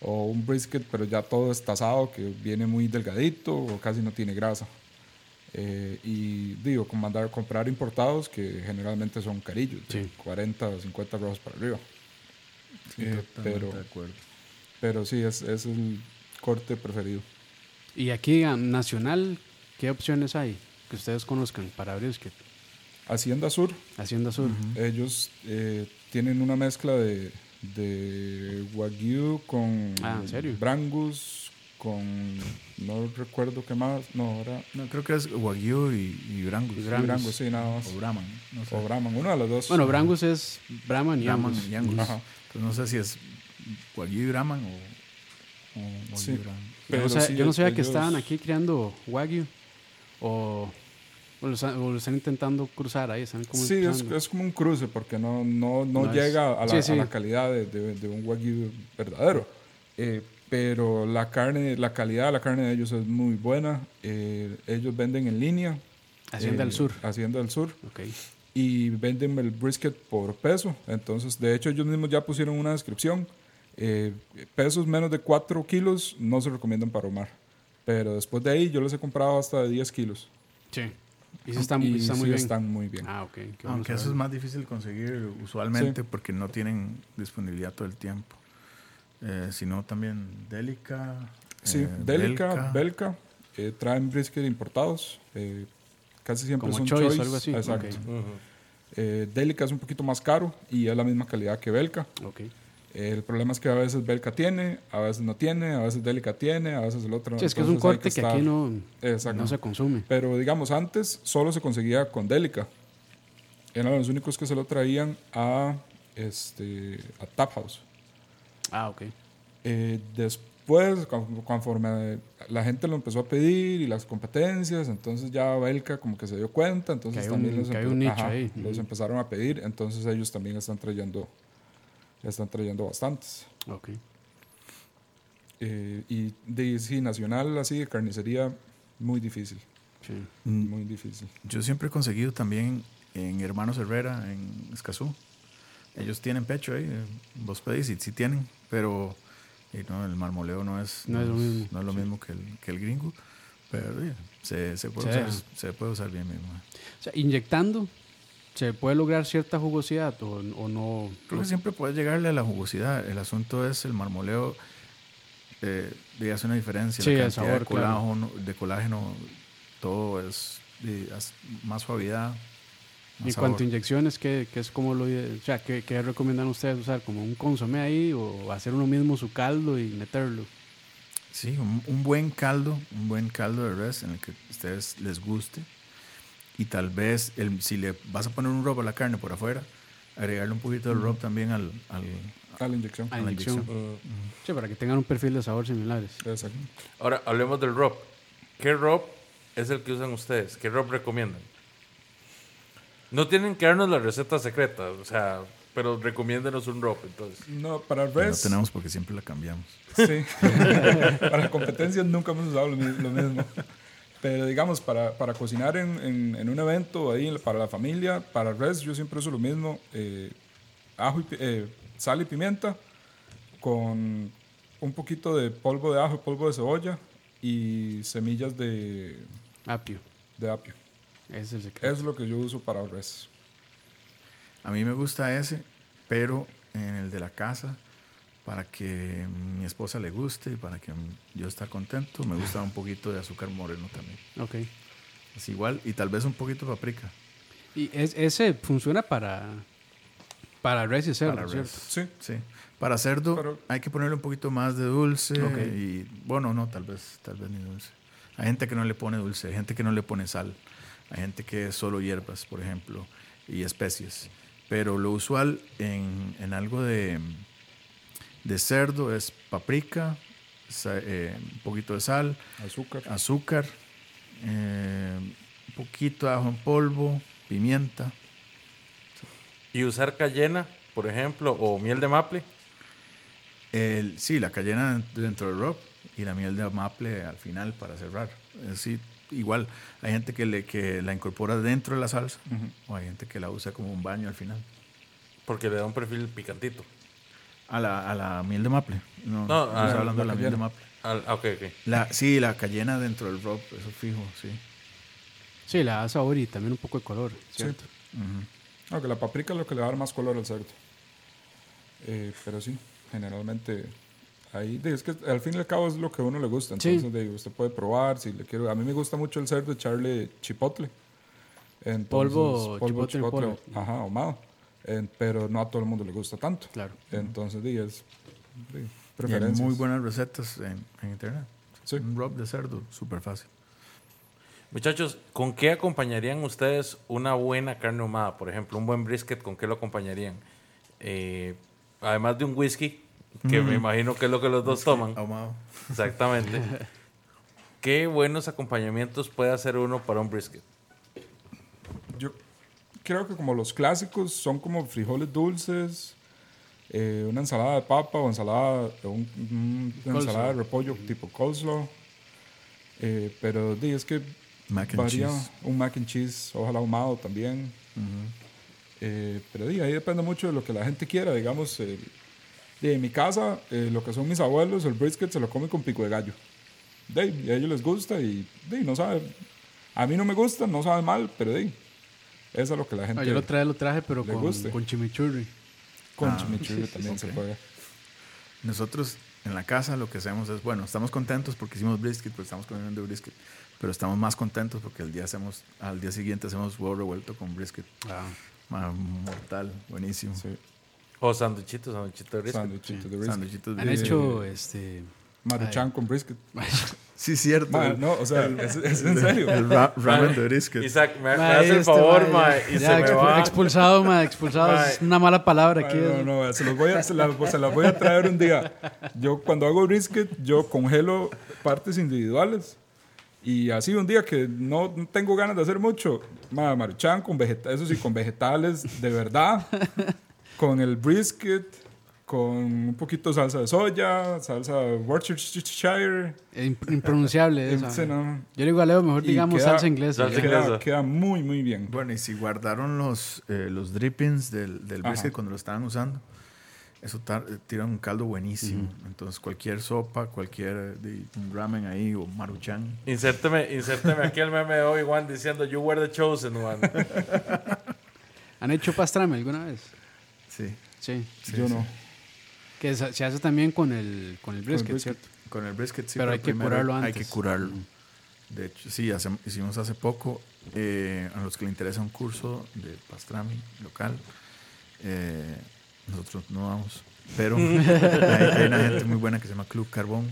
o un brisket, pero ya todo es tasado, que viene muy delgadito o casi no tiene grasa. Eh, y digo, con mandar comprar importados que generalmente son carillos, Sí. 40 o 50 rojos para arriba. Sí, Eh, pero- de acuerdo. Pero sí, es, es el corte preferido. Y aquí, a nacional, ¿qué opciones hay que ustedes conozcan para brisket? Hacienda Sur, Hacienda Sur. ellos eh, tienen una mezcla de, de Wagyu con Ah, ¿en serio? Brangus, con no recuerdo qué más, no, ahora No, creo que es Wagyu y, y Brangus. Y Brangus. Brangus, sí, nada más. O Brahman. No sé. O Brahman, uno de los dos. Bueno, Brangus es Brahman y Brahman Angus. y Angus. Ajá. Pues no sé si es Wagyu y Brahman o, o Wagyu Sí. y Brahman. Yo no, Pero sé- sí, yo no sabía que ellos- estaban aquí creando Wagyu o, o o están intentando cruzar ahí. Están como Sí, es, es como un cruce porque no, no, no, No es- llega a, la, sí, sí. a la calidad de, de- de un wagyu verdadero. Eh, pero la carne, la calidad de la carne de ellos es muy buena. Eh, ellos venden en línea. Hacienda eh, del Sur. Hacienda del Sur. Ok. Y venden el brisket por peso. Entonces, de hecho, ellos mismos ya pusieron una descripción. Eh, pesos menos de 4 kilos no se recomiendan para ahumar. Pero después de ahí yo les he comprado hasta de 10 kilos. Sí. Y sí están, y está muy sí bien. están muy bien. Ah, ok. qué bueno Aunque eso es más difícil conseguir usualmente porque no tienen disponibilidad todo el tiempo. Eh, sino también Delica. Sí, eh, Delica, Belka, eh, traen brisket importados. eh, casi siempre Como son Choice choice. algo así, Exacto. ok. Eh, Delica es un poquito más caro y es la misma calidad que Belka. Ok. El problema es que a veces Belka tiene, a veces no tiene, a veces Delica tiene, a veces el otro no. Sí, es que es un corte que, estar- aquí no, no se consume. Pero digamos, antes solo se conseguía con Delica. Eran los únicos que se lo traían a, este, a Tap House. Ah, ok. Eh, después, con- conforme la gente lo empezó a pedir y las competencias, entonces ya Belka como que se dio cuenta, entonces también un- los, empe- ajá, ahí. empezaron a pedir, entonces ellos también están trayendo, están trayendo bastantes. Ok. Eh, y de sí, nacional así de carnicería, muy difícil, Sí. Mm, muy difícil. Yo siempre he conseguido también en Hermanos Herrera, en Escazú. Ellos tienen pecho ahí, eh, vos pedís y sí tienen, pero eh, no, el marmoleo no es, No es lo mismo, no es lo mismo que, el, que el gringo, pero eh, se, se, puede Sí. usar, se puede usar bien mismo. O sea, inyectando, ¿se puede lograr cierta jugosidad o, o no? Creo que siempre puedes llegarle a la jugosidad. El asunto es el marmoleo. Eh, y hace una diferencia. Sí, la el cantidad sabor, de, claro. colágeno, de colágeno, todo es, y más suavidad. Y más en cuanto a sabor. inyecciones, ¿qué, qué es como lo o sea, ¿qué, qué recomiendan ustedes usar? ¿Como un consomé ahí o hacer uno mismo su caldo y meterlo? Sí, un, un buen caldo, un buen caldo de res en el que a ustedes les guste. Y tal vez, el, si le vas a poner un rub a la carne por afuera, agregarle un poquito de rub también al, al, A la inyección. A a la inyección. inyección. Sí, para que tengan un perfil de sabor similares. Exacto. Ahora, hablemos del ROP. ¿Qué ROP es el que usan ustedes? ¿Qué ROP recomiendan? No tienen que darnos la receta secreta, o sea, pero recomiéndenos un rope, entonces. No, para No res. tenemos porque siempre la cambiamos. Sí. [LAUGHS] para competencias nunca hemos usado lo mismo. Pero digamos, para, para cocinar en, en- en un evento ahí para la familia, para res, yo siempre uso lo mismo. eh, ajo y, eh, sal y pimienta con un poquito de polvo de ajo polvo de cebolla y semillas de, Apio. de apio. Es el secreto. Es lo que yo uso para res. A mí me gusta ese, pero en el de la casa, para que mi esposa le guste y para que yo esté contento, me gusta un poquito de azúcar moreno también. Ok. Es igual, y tal vez un poquito de paprika. Y es, ese funciona para, para res y cerdo, Para ¿cierto? res. Sí. Sí. Para cerdo Pero- hay que ponerle un poquito más de dulce Ok. y bueno, no, tal vez, tal vez ni dulce. Hay gente que no le pone dulce, hay gente que no le pone sal, hay gente que es solo hierbas, por ejemplo, y especies. Pero lo usual en, en algo de, de cerdo es paprika, sa- eh, un poquito de sal, Azúcar. azúcar, eh, un poquito de ajo en polvo, pimienta. Y usar cayena, por ejemplo, o miel de maple. El, sí, la cayena dentro del rock y la miel de maple al final para cerrar. Sí, igual, hay gente que, le, que la incorpora dentro de la salsa o hay gente que la usa como un baño al final. Porque le da un perfil picantito. A la, a la miel de maple. No, No, no hablando de la la miel de maple. Al- ah, ok, ok. La, sí, la cayena dentro del rock, eso fijo, sí. Sí, le da sabor y también un poco de color, ¿cierto? Aunque la paprika es lo que le va a dar más color al cerdo. Eh, pero sí, generalmente ahí es que al fin y al cabo es lo que a uno le gusta. Sí. Entonces de, usted puede probar si le quiero. A mí me gusta mucho el cerdo echarle chipotle. Entonces, Polvo, chipotle en polvo. Ajá, ahumado. En- pero no a todo el mundo le gusta tanto. Claro. Entonces de, es Y hay muy buenas recetas en, en internet. Sí. Un rub de cerdo, súper fácil. Muchachos, ¿con qué acompañarían ustedes una buena carne ahumada? Por ejemplo, un buen brisket, ¿con qué lo acompañarían? Eh, además de un whisky, que me imagino que es lo que los dos toman. Ahumado. Exactamente. [LAUGHS] ¿Qué buenos acompañamientos puede hacer uno para un brisket? Creo que como los clásicos son como frijoles dulces, eh, una ensalada de papa o ensalada, un- un- una Coleslaw. ensalada de repollo tipo coleslaw. Eh, pero di, es que Mac and varía cheese. un mac and cheese, ojalá ahumado también. Eh, pero di, ahí depende mucho de lo que la gente quiera, digamos. eh, di, en mi casa, eh, lo que son mis abuelos, el brisket se lo come con pico de gallo. Di, y a ellos les gusta y di, no sabe. A mí no me gusta, no sabe mal, pero di, eso es lo que la gente Ah, yo lo traje, lo traje, pero con, guste. con chimichurri. con Ah, chimichurri [LAUGHS] también se puede. Nosotros en la casa lo que hacemos es, bueno, estamos contentos porque hicimos brisket, porque estamos comiendo brisket, pero estamos más contentos porque el día hacemos, al día siguiente hacemos huevo revuelto con brisket. Ah, Ma, mortal, buenísimo. Sí, O sanduichitos, sanduichitos de brisket. de han de- hecho este. Maruchan con brisket. [LAUGHS] Sí, cierto. Ma, el, no, o sea, es, es en serio. el ra- ramen de brisket. Isaac, me, me Ma, hace el este, favor, ma, ma, y ya se me va. Expulsado, ma, expulsado. Ma. Es una mala palabra aquí. No, no, no, se los voy a, se las, se las voy a traer un día. Yo cuando hago brisket, yo congelo partes individuales. Y así un día que no tengo ganas de hacer mucho, ma, maruchan con vegetales, eso sí, con vegetales de verdad, con el brisket, con un poquito de salsa de soya, salsa Worcestershire. Es imp- impronunciable [LAUGHS] esa. Ese no- Yo le digo a Leo, mejor Y digamos queda- salsa inglesa. salsa inglesa. Queda, queda muy, muy bien. Bueno, y si guardaron los, eh, los drippings del, del brisket cuando lo estaban usando, eso eh, tira un caldo buenísimo. Entonces, cualquier sopa, cualquier eh, de- un ramen ahí o maruchan. Insérteme, insérteme aquí el meme de Obi-Wan diciendo You were the chosen one. [LAUGHS] ¿Han hecho pastrame alguna vez? Sí. Sí. yo no. Que se hace también con el, con el brisket, brisket. ¿cierto? Con el brisket sí. Pero hay que curarlo Hay antes. que curarlo. De hecho, sí, hace- hicimos hace poco, eh, a los que le interesa un curso de pastrami local, eh, nosotros no vamos, pero [LAUGHS] hay, hay una gente muy buena que se llama Club Carbón,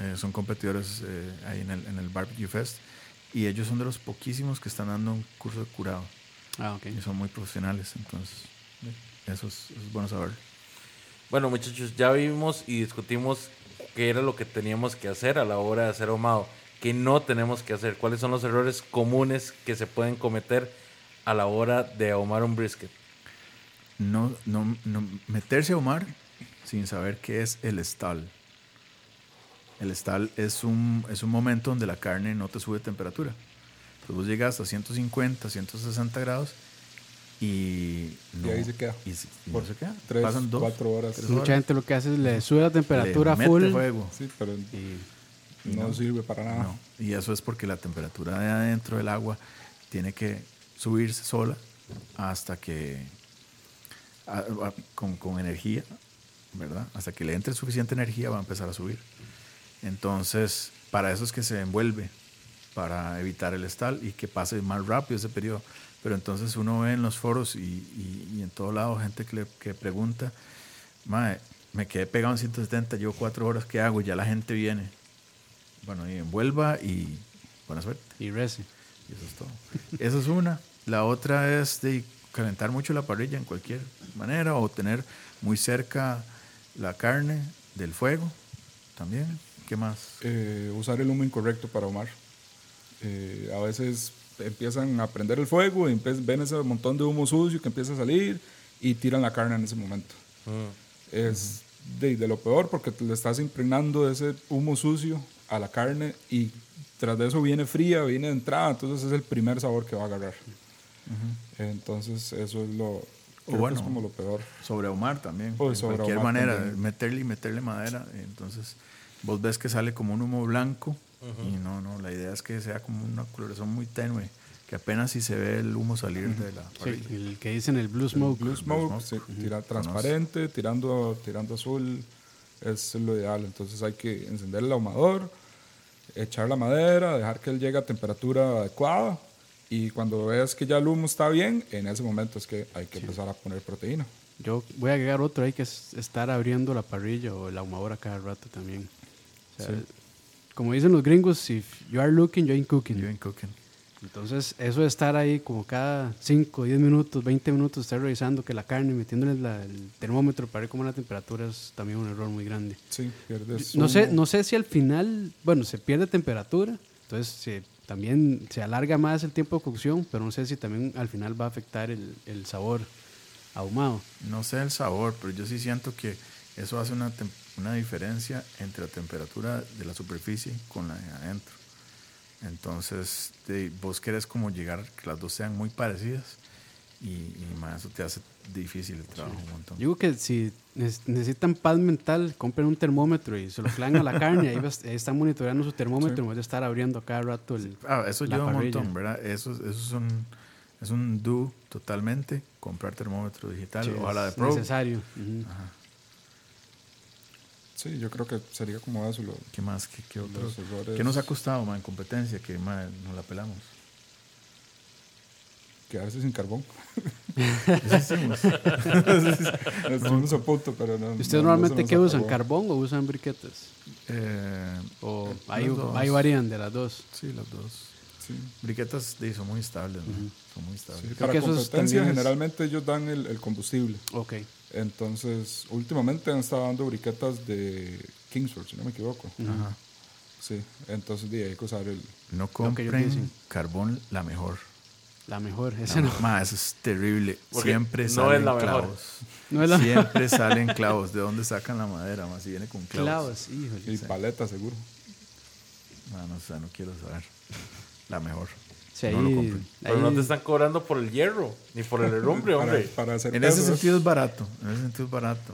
eh, son competidores eh, ahí en el, en el Barbecue Fest, y ellos son de los poquísimos que están dando un curso de curado, Ah, ok. y son muy profesionales, entonces eso es, eso es bueno saber. Bueno, muchachos, ya vimos y discutimos qué era lo que teníamos que hacer a la hora de hacer ahumado, qué no tenemos que hacer, cuáles son los errores comunes que se pueden cometer a la hora de ahumar un brisket. no, no, no meterse a ahumar sin saber qué es el stall. El stall es un, es un momento donde la carne no te sube temperatura. Entonces vos llegas a 150, 160 grados y, no, Y ahí se queda. Y, si- y Por no se queda. tres, Pasan dos, cuatro horas. tres Mucha gente lo que hace es le sube la temperatura le mete full. fuego. Sí, pero Y no, sirve para nada. No, y eso es porque la temperatura de adentro del agua tiene que subirse sola hasta que, a- a- con, con energía, ¿verdad? Hasta que le entre suficiente energía va a empezar a subir. Entonces, para eso es que se envuelve, para evitar el estal y que pase más rápido ese periodo. Pero entonces uno ve en los foros y, y- y en todo lado gente que, le- que pregunta, Mae, me quedé pegado en 170, llevo cuatro horas, ¿qué hago? Ya la gente viene. Bueno, y envuelva y buena suerte. y rece. Y eso es todo. Esa es una. La otra es de calentar mucho la parrilla en cualquier manera o tener muy cerca la carne del fuego también. ¿Qué más? Eh, usar el humo incorrecto para ahumar. Eh, a veces empiezan a prender el fuego y ven ese montón de humo sucio que empieza a salir y tiran la carne en ese momento. Es de, de lo peor porque le estás impregnando ese humo sucio a la carne y tras de eso viene fría, viene de entrada, entonces es el primer sabor que va a agarrar. Entonces eso es lo, creo que bueno, es como lo peor. Sobreahumar también. O de cualquier manera, también. meterle y meterle madera. Entonces, vos ves que sale como un humo blanco y no, no, la idea es que sea como una coloración muy tenue, que apenas si se ve el humo salir de la Sí, parrilla. el que dicen el blue smoke. Blue smoke, smoke. sí, tira transparente, tirando, tirando azul, es lo ideal. Entonces hay que encender el ahumador, echar la madera, dejar que él llegue a temperatura adecuada y cuando veas que ya el humo está bien, en ese momento es que hay que empezar a poner proteína. Yo voy a agregar otro ahí que es estar abriendo la parrilla o el ahumador a cada rato también. O sea, Como dicen los gringos, if you are looking, you ain't cooking. You ain't cooking. Entonces, eso de estar ahí como cada 5, 10 minutos, 20 minutos, estar revisando que la carne, metiéndole la- el termómetro para ver cómo la temperatura es también un error muy grande. Sí, pierdes No sé, no sé si al final, bueno, se pierde temperatura, entonces se- también se alarga más el tiempo de cocción, pero no sé si también al final va a afectar el, el sabor ahumado. No sé el sabor, pero yo sí siento que eso hace una, tem- una diferencia entre la temperatura de la superficie con la de adentro. Entonces, de- vos querés como llegar, que las dos sean muy parecidas y, y más eso te hace difícil el trabajo un montón. Digo que si necesitan paz mental, compren un termómetro y se lo clavan a la [LAUGHS] carne, ahí, vas- ahí están monitoreando su termómetro en vez de estar abriendo a cada rato el... Ah, eso la ayuda un montón, ¿verdad? Eso, eso es un, es un do totalmente, comprar termómetro digital, Sí, ojalá de es Pro. necesario. Ujú. Sí, yo creo que sería como eso. Lo, ¿Qué más? ¿Qué, qué otro? Los errores. ¿Qué nos ha costado, man, en competencia? Que, man, nos la pelamos. quedarse sin carbón. [LAUGHS] Eso hicimos. Estuvimos a punto, pero no. ¿Y ¿Ustedes no- no normalmente qué usan? ¿Carbón o usan briquetas? Eh, ¿O dos. ahí varían de las dos? sí, las dos. Sí. Briquetas sí, son muy estables, ¿no? Son muy estables. Sí, para que competencia es- generalmente ellos dan el, el combustible. Ok. Entonces, últimamente han estado dando briquetas de Kingsford, si no me equivoco. Ajá. Sí, entonces di, hay que usar el... No compren carbón la mejor. La mejor. Esa no. Ma, eso es terrible. Porque Siempre no salen es la mejor. clavos. [LAUGHS] No es la Siempre salen clavos. ¿De dónde sacan la madera? Más si viene con clavos. Clavos, híjole. Y paleta, seguro. Ma, no sé, no quiero saber. La mejor. Sí, No lo ahí- compren. Pero no te están cobrando por el hierro, ni por el [LAUGHS] herrumbre, hombre. para hacer En ese sentido es barato. En ese sentido es barato.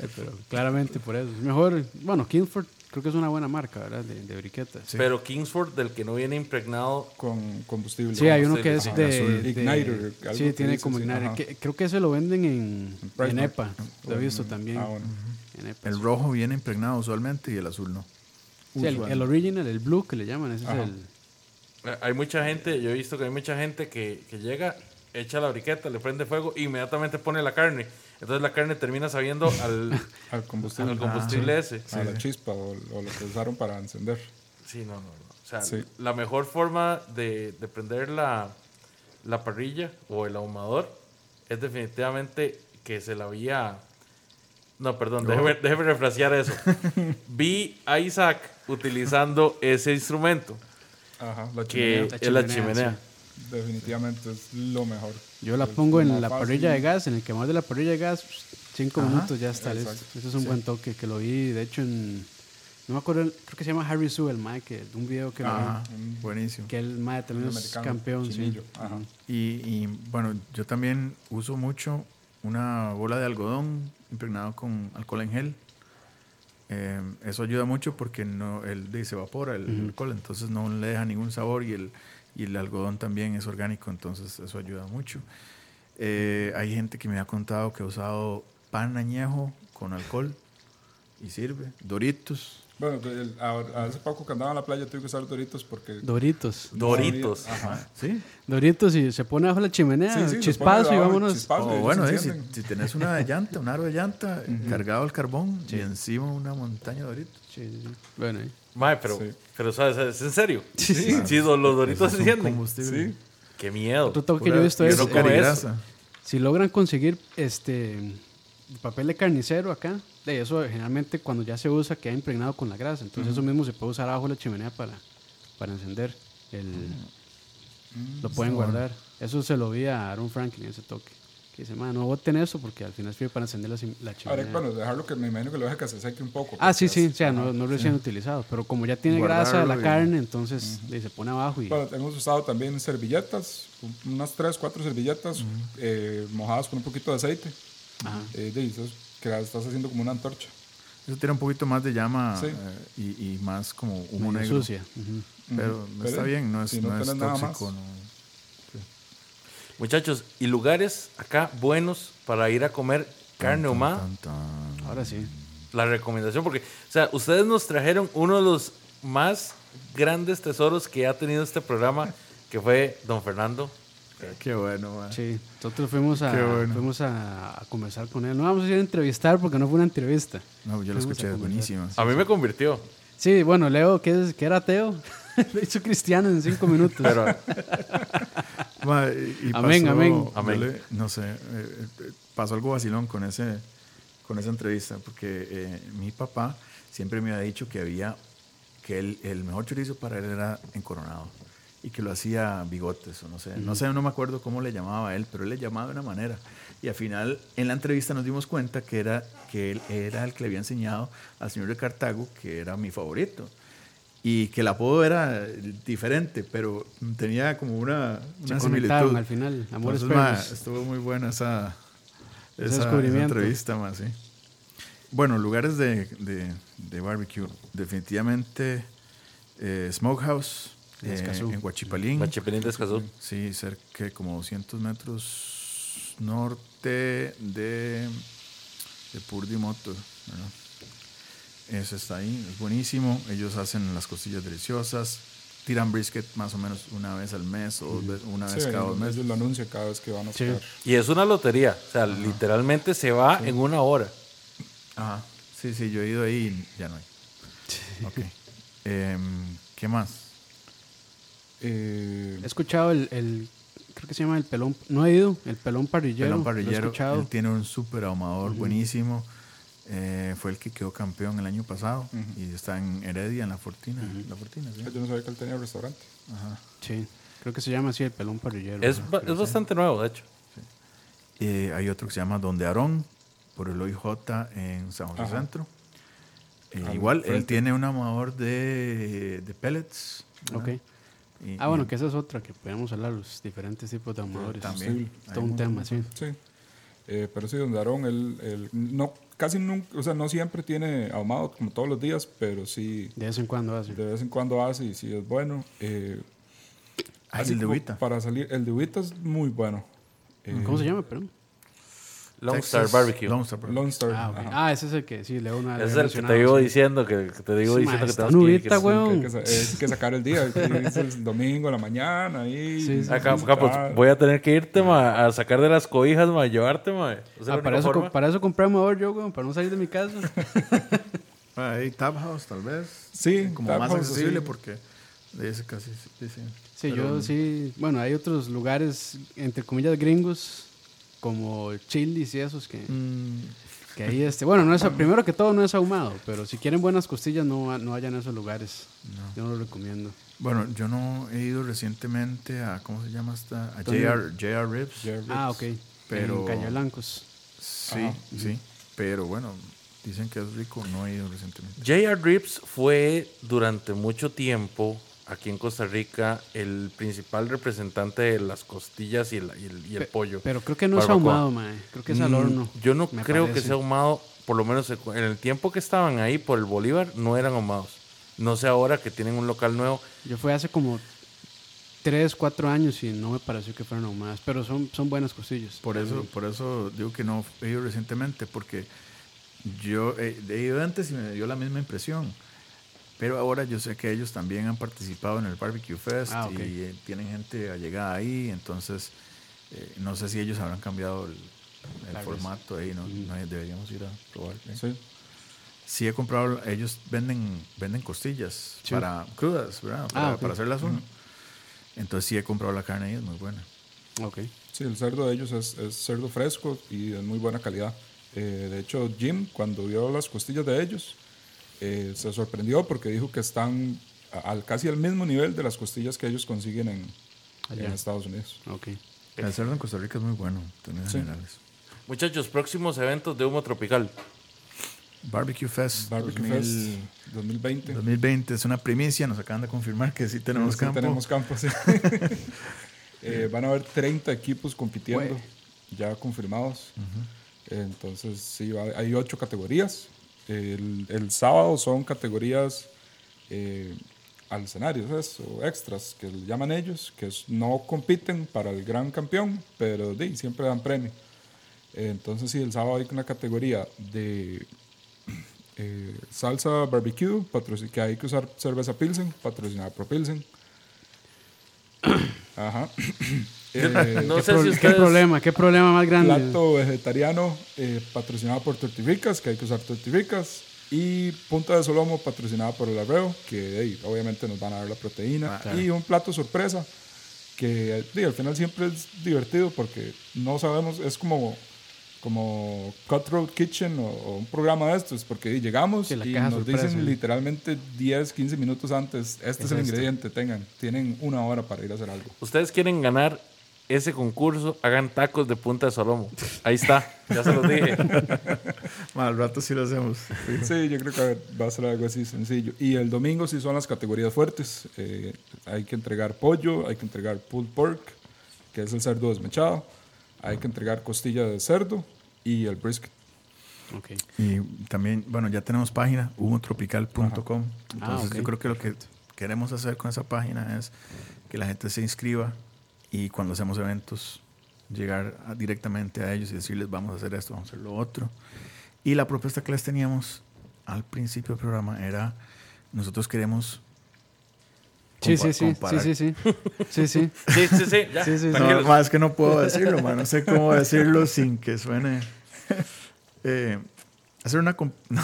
Eh, [LAUGHS] pero claramente por eso. Es mejor, bueno, Kingsford creo que es una buena marca, ¿verdad? De, de briquetas. Sí, Pero Kingsford, del que no viene impregnado, Con combustible. hay uno que es Sí, de, Igniter, algo Sí, tiene como sí, Igniter. que- creo que ese lo venden en, en. EPA. Lo he visto también. Ah, bueno. En EPA. El rojo viene impregnado usualmente y el azul no. Sí, el, el original, el blue que le llaman, ese Ajá. es el... eh, hay mucha gente, yo he visto que hay mucha gente que, que llega, echa la briqueta, le prende fuego e inmediatamente pone la carne. Entonces la carne termina sabiendo [LAUGHS] al, Al combustible. al combustible ese. a la chispa o, o lo que usaron para encender. Sí, no, no, no. O sea, Sí. la mejor forma de, de prender la, la parrilla o el ahumador es definitivamente que se la había... No, perdón, déjeme, déjeme refrasear eso. [LAUGHS] Vi a Isaac utilizando ese instrumento, Ajá, la que chimenea. es la chimenea, definitivamente es lo mejor. Yo la Es pongo en la fácil. parrilla de gas, en el quemador de la parrilla de gas, cinco Ajá, minutos ya está listo. Ese es un buen toque que lo vi, de hecho, en. No me acuerdo, creo que se llama Harry Sue, el mae, que de un video que lo Ajá, un- buenísimo. que el mae también es americano, campeón, sí. chinillo, ajá. Y, y, bueno, yo también uso mucho una bola de algodón impregnado con alcohol en gel. Eh, eso ayuda mucho porque no el, de- se evapora el alcohol, entonces no le deja ningún sabor y el, y el algodón también es orgánico, entonces eso ayuda mucho. Eh, hay gente que me ha contado que ha usado pan añejo con alcohol y sirve. Doritos. Bueno, el- a- hace poco que andaba en la playa tuve que usar Doritos porque... Doritos. Doritos. Ajá. ¿Sí? Doritos y se pone bajo la chimenea, Sí, chispazo y vámonos. chispazo. O y bueno, eh, si, si tenés una de llanta, un aro de llanta [LAUGHS] cargado al carbón y encima una montaña de Doritos. Sí, sí, sí. Bueno, ahí. Mae, pero, Sí. pero ¿sabes? ¿Es en serio? Sí, Sí, sí, los, los doritos encienden. combustible. Sí, Qué miedo. Otro toque que yo he visto es. Si logran conseguir este papel de carnicero acá, de eso generalmente cuando ya se usa queda impregnado con la grasa. Entonces eso mismo se puede usar abajo de la chimenea para, para encender. El, lo pueden guardar. Eso se lo vi a Aaron Franklin ese toque. Que dice, "Ma, no boten eso porque al final sirve para encender la, la Ahora, chimenea. bueno, dejarlo que me imagino que lo deje que se seque un poco. ah, sí, sí, o sea, no, no recién utilizado. Pero como ya tiene grasa la Guardarlo y- carne, entonces de, se pone abajo y... Bueno, hemos usado también servilletas, un- unas 3, 4 servilletas eh, mojadas con un poquito de aceite. Ajá. Eh, de que la estás haciendo como una antorcha. Eso tiene un poquito más de llama Sí. eh, y, y más como humo medio negro. sucia. Pero está Pero bien, no es, si no no es tóxico. Muchachos, ¿y lugares acá buenos para ir a comer carne tan. Ahora sí. La recomendación, porque, o sea, ustedes nos trajeron uno de los más grandes tesoros que ha tenido este programa, que fue Don Fernando. Qué bueno, man. Sí, nosotros fuimos a, Qué bueno. fuimos a, a conversar con él. No vamos a ir a entrevistar porque no fue una entrevista. No, yo lo Fuimos escuché, es buenísimo. A mí me convirtió. Sí, bueno, Leo, que, es, que era ateo, [LAUGHS] lo hizo cristiano en cinco minutos. Pero, [LAUGHS] Ma, y- y Amén, amén. Amén. le- no sé, eh, pasó algo vacilón con, ese, con esa entrevista, porque eh, mi papá siempre me había dicho que había, que el, el mejor chorizo para él era en Coronado y que lo hacía bigotes o no sé, no sé, no me acuerdo cómo le llamaba a él, pero él le llamaba de una manera. Y al final, en la entrevista nos dimos cuenta que era, que él era el que le había enseñado al señor de Cartago, que era mi favorito. Y que el apodo era diferente, pero tenía como una, Se una conectaron similitud. al final, amores Entonces, ma, estuvo muy buena esa, esa, entrevista, ma, sí. Bueno, lugares de, de, de barbecue. Definitivamente eh, Smokehouse eh, Escazú. en Huachipalín. Machipelín de Escazú. Sí, cerca de como 200 metros norte de, de Purdimoto. Ese está ahí, es buenísimo. Ellos hacen las costillas deliciosas. Tiran brisket más o menos una vez al mes o una vez Sí, cada dos meses. ellos lo anuncian cada vez que van a Sí. Y es una lotería. O sea, literalmente se va en una hora. Ajá. Sí, sí, yo he ido ahí y ya no hay. Ok. Em, ¿Qué más? Eh, He escuchado el, el- creo que se llama el pelón, no he ido, el pelón parrillero. Pelón Lo he Parrillero. escuchado. Él tiene un súper ahumador buenísimo. Eh, fue el que quedó campeón el año pasado y está en Heredia, en la Fortina. La Fortina, sí. yo no sabía que él tenía restaurante. Ajá. Sí, creo que se llama así el pelón parrillero. Es, ba- es bastante nuevo, de hecho. Eh, hay otro que se llama Donde Aarón, por el OIJ en San José Ajá. Centro. Eh, Al igual, él tiene un ahumador de, de pellets. ¿verdad? Ok. Y- Ah, bueno, y que esa es otra que podemos hablar, los diferentes tipos de amadores. también. Es todo un tema, sí. Sí. Eh, pero sí, donde Aarón, él, él no, casi nunca, o sea, no siempre tiene ahumado como todos los días, pero sí, De vez en cuando hace. de vez en cuando hace y sí es bueno. Eh, Ah, así el de. Para salir, el de es muy bueno. Eh, ¿Cómo se llama, perdón? Lone Texas- Star Barbecue. Lone Star Barbecue. Lone Star. Ah, ok. ajá. Ah, ese es el que sí, Ese es el que te digo diciendo que, que te digo Sí, diciendo ma, que tenemos que nubita, que-. Que es que sacar el día, que es el domingo, la mañana, ahí. Sí, sí. Acá, acá, pues, voy a tener que irte ma, a sacar de las cobijas, ma, a llevarte, ma. Es la Ah, para, eso, para eso compré amador yo, weón, para no salir de mi casa. [LAUGHS] Ah, Ahí Tab House, tal vez. Sí, Como más House, accesible sí. porque ese casi. Sí, sí. Sí, Pero- yo sí. Bueno, hay otros lugares, entre comillas, gringos, como Chili's y esos que. Mm, Que ahí este, bueno, no es, primero que todo no es ahumado, pero si quieren buenas costillas no, no vayan a esos lugares. Yo no lo recomiendo. Bueno, yo no he ido recientemente a, ¿cómo se llama esta? A. JR, JR Ribs. Ah, Ribs. ok. Pero- En Calle Blancos. Sí, Ajá. sí. Pero bueno, dicen que es rico, no he ido recientemente. J.R. Rips fue durante mucho tiempo aquí en Costa Rica el principal representante de las costillas y el, y el- y el Pe- pollo. Pero creo que no es ahumado, mae. Creo que es al Mm, horno. Yo no me creo que sea ahumado, por lo menos en el tiempo que estaban ahí por el Bolívar, no eran ahumados. No sé ahora que tienen un local nuevo. Yo fui hace como 3, 4 años y no me pareció que fueran ahumadas, pero son, son buenas costillas. Por eso, por eso digo que no he ido recientemente, porque yo eh, he ido antes y me dio la misma impresión. Pero ahora yo sé que ellos también han participado en el Barbecue Fest Ah, y eh, tienen gente allegada ahí, entonces eh, no sé si ellos habrán cambiado el, formato ahí, no, no, deberíamos ir a probar. ¿eh? Sí. Sí he comprado, ellos venden, venden costillas Sí. para crudas, ¿verdad? Para, Ah, para hacerlas uno. Entonces sí he comprado la carne y es muy buena. Ok. Sí, el cerdo de ellos es, es cerdo fresco y de muy buena calidad. Eh, de hecho, Jim, cuando vio las costillas de ellos, eh, se sorprendió porque dijo que están al casi al mismo nivel de las costillas que ellos consiguen en, en Estados Unidos. Ok. El cerdo en Costa Rica es muy bueno, en Sí. generales. Muchachos, próximos eventos de humo tropical. Barbecue Fest, Barbecue 2000 Fest 2020. 2020 es una primicia, nos acaban de confirmar que sí tenemos Sí, campo. Tenemos campo, sí. [LAUGHS] [LAUGHS] Eh, van a haber 30 equipos compitiendo, ya confirmados. Entonces, sí, hay ocho categorías. El, el sábado son categorías eh, al escenario, ¿sabes? o extras, que le llaman ellos, que es- no compiten para el gran campeón, pero di, siempre dan premio. Entonces, sí, el sábado hay una categoría de eh, salsa barbecue, que hay que usar cerveza Pilsen, patrocinada por Pilsen. [COUGHS] Ajá. Eh, No ¿Qué, sé pro- si qué ustedes... problema? ¿Qué problema más grande? plato vegetariano eh, patrocinado por Tortivicas, que hay que usar Tortivicas. Y punta de solomo patrocinada por el arreo, que ey, obviamente nos van a dar la proteína. Y un plato sorpresa, que di, al final siempre es divertido porque no sabemos, es como, como Cutthroat Kitchen o, o un programa de estos, porque llegamos Sí, y nos sorpresa, dicen ¿no? literalmente 10, 15 minutos antes, este es, Es el este. ingrediente, tengan, tienen una hora para ir a hacer algo. Ustedes quieren ganar ese concurso, hagan tacos de punta de solomo. Ahí está, ya se los dije. Ma, [LAUGHS] al rato sí lo hacemos. Sí, yo creo que va a ser algo así sencillo. Y el domingo sí son las categorías fuertes. Eh, hay que entregar pollo, hay que entregar pulled pork, que es el cerdo desmechado. Hay que entregar costilla de cerdo y el brisket. Ok. Y también, bueno, ya tenemos página, humotropical.com. Entonces Ah, yo creo que lo que queremos hacer con esa página es que la gente se inscriba y cuando hacemos eventos llegar a- directamente a ellos y decirles vamos a hacer esto, vamos a hacer lo otro. Y la propuesta que les teníamos al principio del programa era nosotros queremos Sí, sí, sí, sí, comparar- sí, sí. Sí, sí. Sí, sí, sí, ya. Sí, sí, sí. No, tranquilos. más que no puedo decirlo, man. No sé cómo decirlo sin que suene. [LAUGHS] Eh, hacer una. comp- [LAUGHS] Van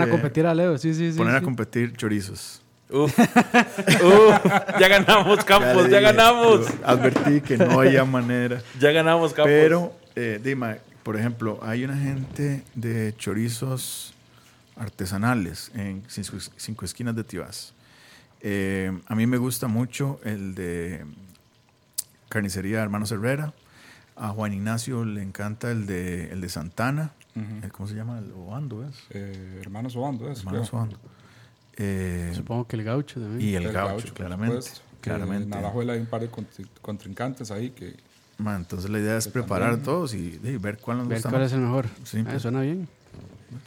a Eh, competir a Leo, sí, sí, sí. Poner a competir chorizos. Uf, [LAUGHS] uf, ya ganamos, Campos, ya, ganamos. Advertí que no había manera. Ya ganamos, Campos. Pero, eh, Dima, por ejemplo, hay una gente de chorizos artesanales en Cinco, Cinco Esquinas de Tibás. Eh, a mí me gusta mucho el de Carnicería Hermanos Herrera. A Juan Ignacio le encanta el de, el de Santana. El- ¿Cómo se llama? El Obando, ¿es? Eh, hermanos Obando, es, Hermanos. Obando. Eh, Supongo que el gaucho también. y el, El gaucho, por claramente. supuesto. Claramente. En Alajuela hay un par de contri- contrincantes ahí que Ma, entonces la idea es preparar también- todos y, y ver cuál nos Ver gusta cuál más. es el mejor. Sí, Ah, pues. suena bien.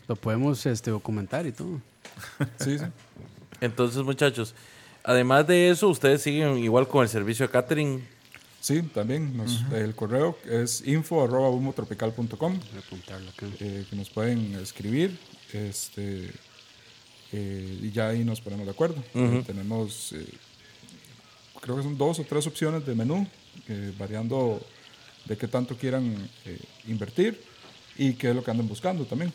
Lo podemos este, documentar y todo. [LAUGHS] sí, sí. Entonces, muchachos, además de eso, ustedes siguen igual con el servicio de catering. Sí, también nos- el correo es info arroba humotropical.com. Voy a apuntarlo acá. eh, que nos pueden escribir este eh, y ya ahí nos ponemos de acuerdo. Eh, tenemos, eh, creo que son dos o tres opciones de menú, eh, variando de qué tanto quieran eh, invertir y qué es lo que andan buscando también.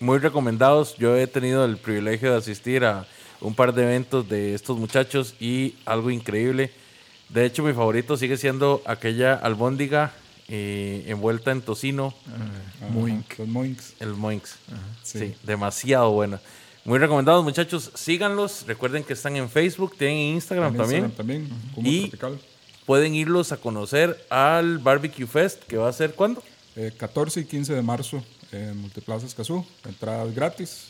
Muy recomendados. Yo he tenido el privilegio de asistir a un par de eventos de estos muchachos y algo increíble. De hecho, mi favorito sigue siendo aquella albóndiga eh, envuelta en tocino, Ajá, Moink. Los Moinks. el Moinks. Sí. sí. demasiado buena. Muy recomendados, muchachos. Síganlos. Recuerden que están en Facebook, tienen Instagram En también. Instagram también. Como Y- tropical. Pueden irlos a conocer al Barbecue Fest, que va a ser cuándo? Eh, 14 y 15 de marzo en Multiplaza Escazú. Entradas gratis.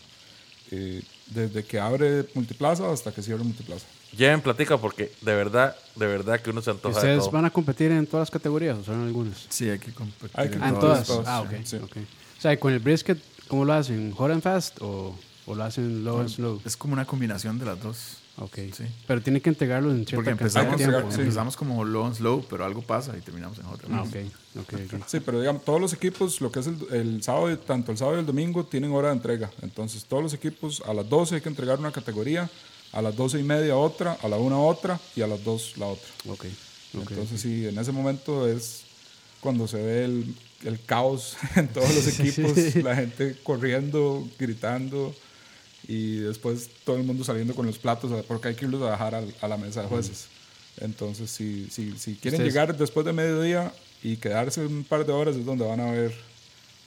eh, desde que abre Multiplaza hasta que cierre Multiplaza. Lleven platica porque de verdad, de verdad que uno se ¿Y antoja de ¿Ustedes todo. van a competir en todas las categorías o solo en algunas? Sí, hay que competir. Hay que en Ah, en todas, Ah, ok. sí. ok. O sea, ¿y con el brisket, ¿cómo lo hacen? ¿Hot and fast o, o lo hacen low and slow? Es como una combinación de las dos. Ok. Sí. Pero tiene que entregarlo en Porque cierta cantidad empezamos, de Hay que tiempo. sí. empezamos como low and slow, pero algo pasa y terminamos en otra. Ah, ok. ok, ok. Sí, pero digamos, todos los equipos, lo que es el, el sábado, tanto el sábado y el domingo, tienen hora de entrega. Entonces, todos los equipos a las 12 hay que entregar una categoría, a las 12 y media otra, a la 1 otra y a las 2 la otra. Ok. ok. Entonces, sí, en ese momento es cuando se ve el, el caos [LAUGHS] en todos los equipos, la gente corriendo, gritando y después todo el mundo saliendo con los platos porque hay que irlos a dejar al- a la mesa de jueces. Entonces, si, si, si quieren Ustedes- llegar después de mediodía y quedarse un par de horas es donde van a ver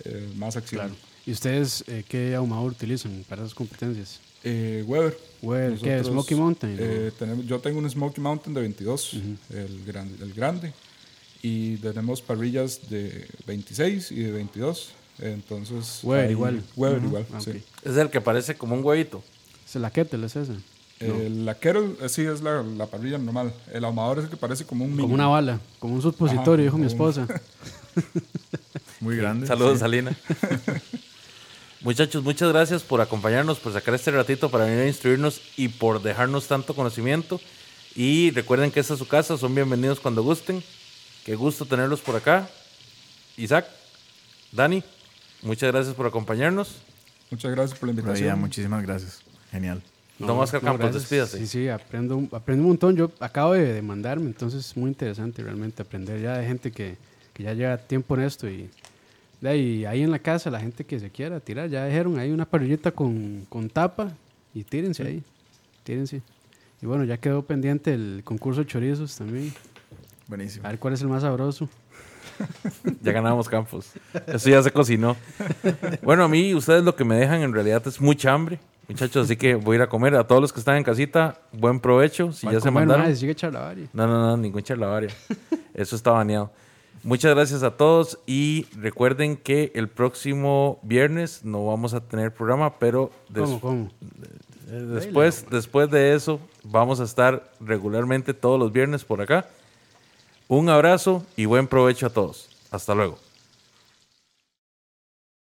eh, más acción. Claro. ¿Y ustedes eh, qué ahumador utilizan para esas competencias? Eh, Weber. Weber, ¿qué? ¿Smoky Mountain, eh, tenemos, yo tengo un Smoky Mountain de 22, el, grande, el grande. Y tenemos parrillas de 26 y de 22. Entonces. Weber ahí- igual. Weber igual, Ah, sí. Es el que parece como un huevito. ¿Es la kettle es esa? Eh, la Kettle, eh, sí, es la, la parrilla normal. El ahumador es el que parece como un Como mini. una bala, como un supositorio, dijo mi esposa. [LAUGHS] Muy grande. Saludos, sí. Salina. [LAUGHS] Muchachos, muchas gracias por acompañarnos, por sacar este ratito para venir a instruirnos y por dejarnos tanto conocimiento. Y recuerden que esta es su casa, son bienvenidos cuando gusten. Qué gusto tenerlos por acá. Isaac, Dani, muchas gracias por acompañarnos. Muchas gracias por la ahí, invitación. ya, muchísimas gracias. Genial. Don Oscar Campos, gracias. despídase. Sí, sí, aprendo, un- aprendo un montón. Yo acabo de, de mandarme, entonces es muy interesante realmente aprender ya de gente que, que ya lleva tiempo en esto. Y de ahí, ahí en la casa, la gente que se quiera tirar, ya dijeron, hay una parrillita con, con tapa y tírense ahí, tírense. Y bueno, ya quedó pendiente el concurso de chorizos también. Buenísimo. A ver cuál es el más sabroso. [LAUGHS] Ya ganamos Campos. Eso ya se cocinó. Bueno, a mí ustedes lo que me dejan en realidad es mucha hambre. Muchachos, así que voy a ir a comer. A todos los que están en casita, buen provecho. Si ya se mandaron. mae, sigue. No, no, no, ningún charlavaria. Eso está baneado. Muchas gracias a todos y recuerden que el próximo viernes no vamos a tener programa, pero des- ¿Cómo, cómo? eh, después, después de eso vamos a estar regularmente todos los viernes por acá. Un abrazo y buen provecho a todos. Hasta luego.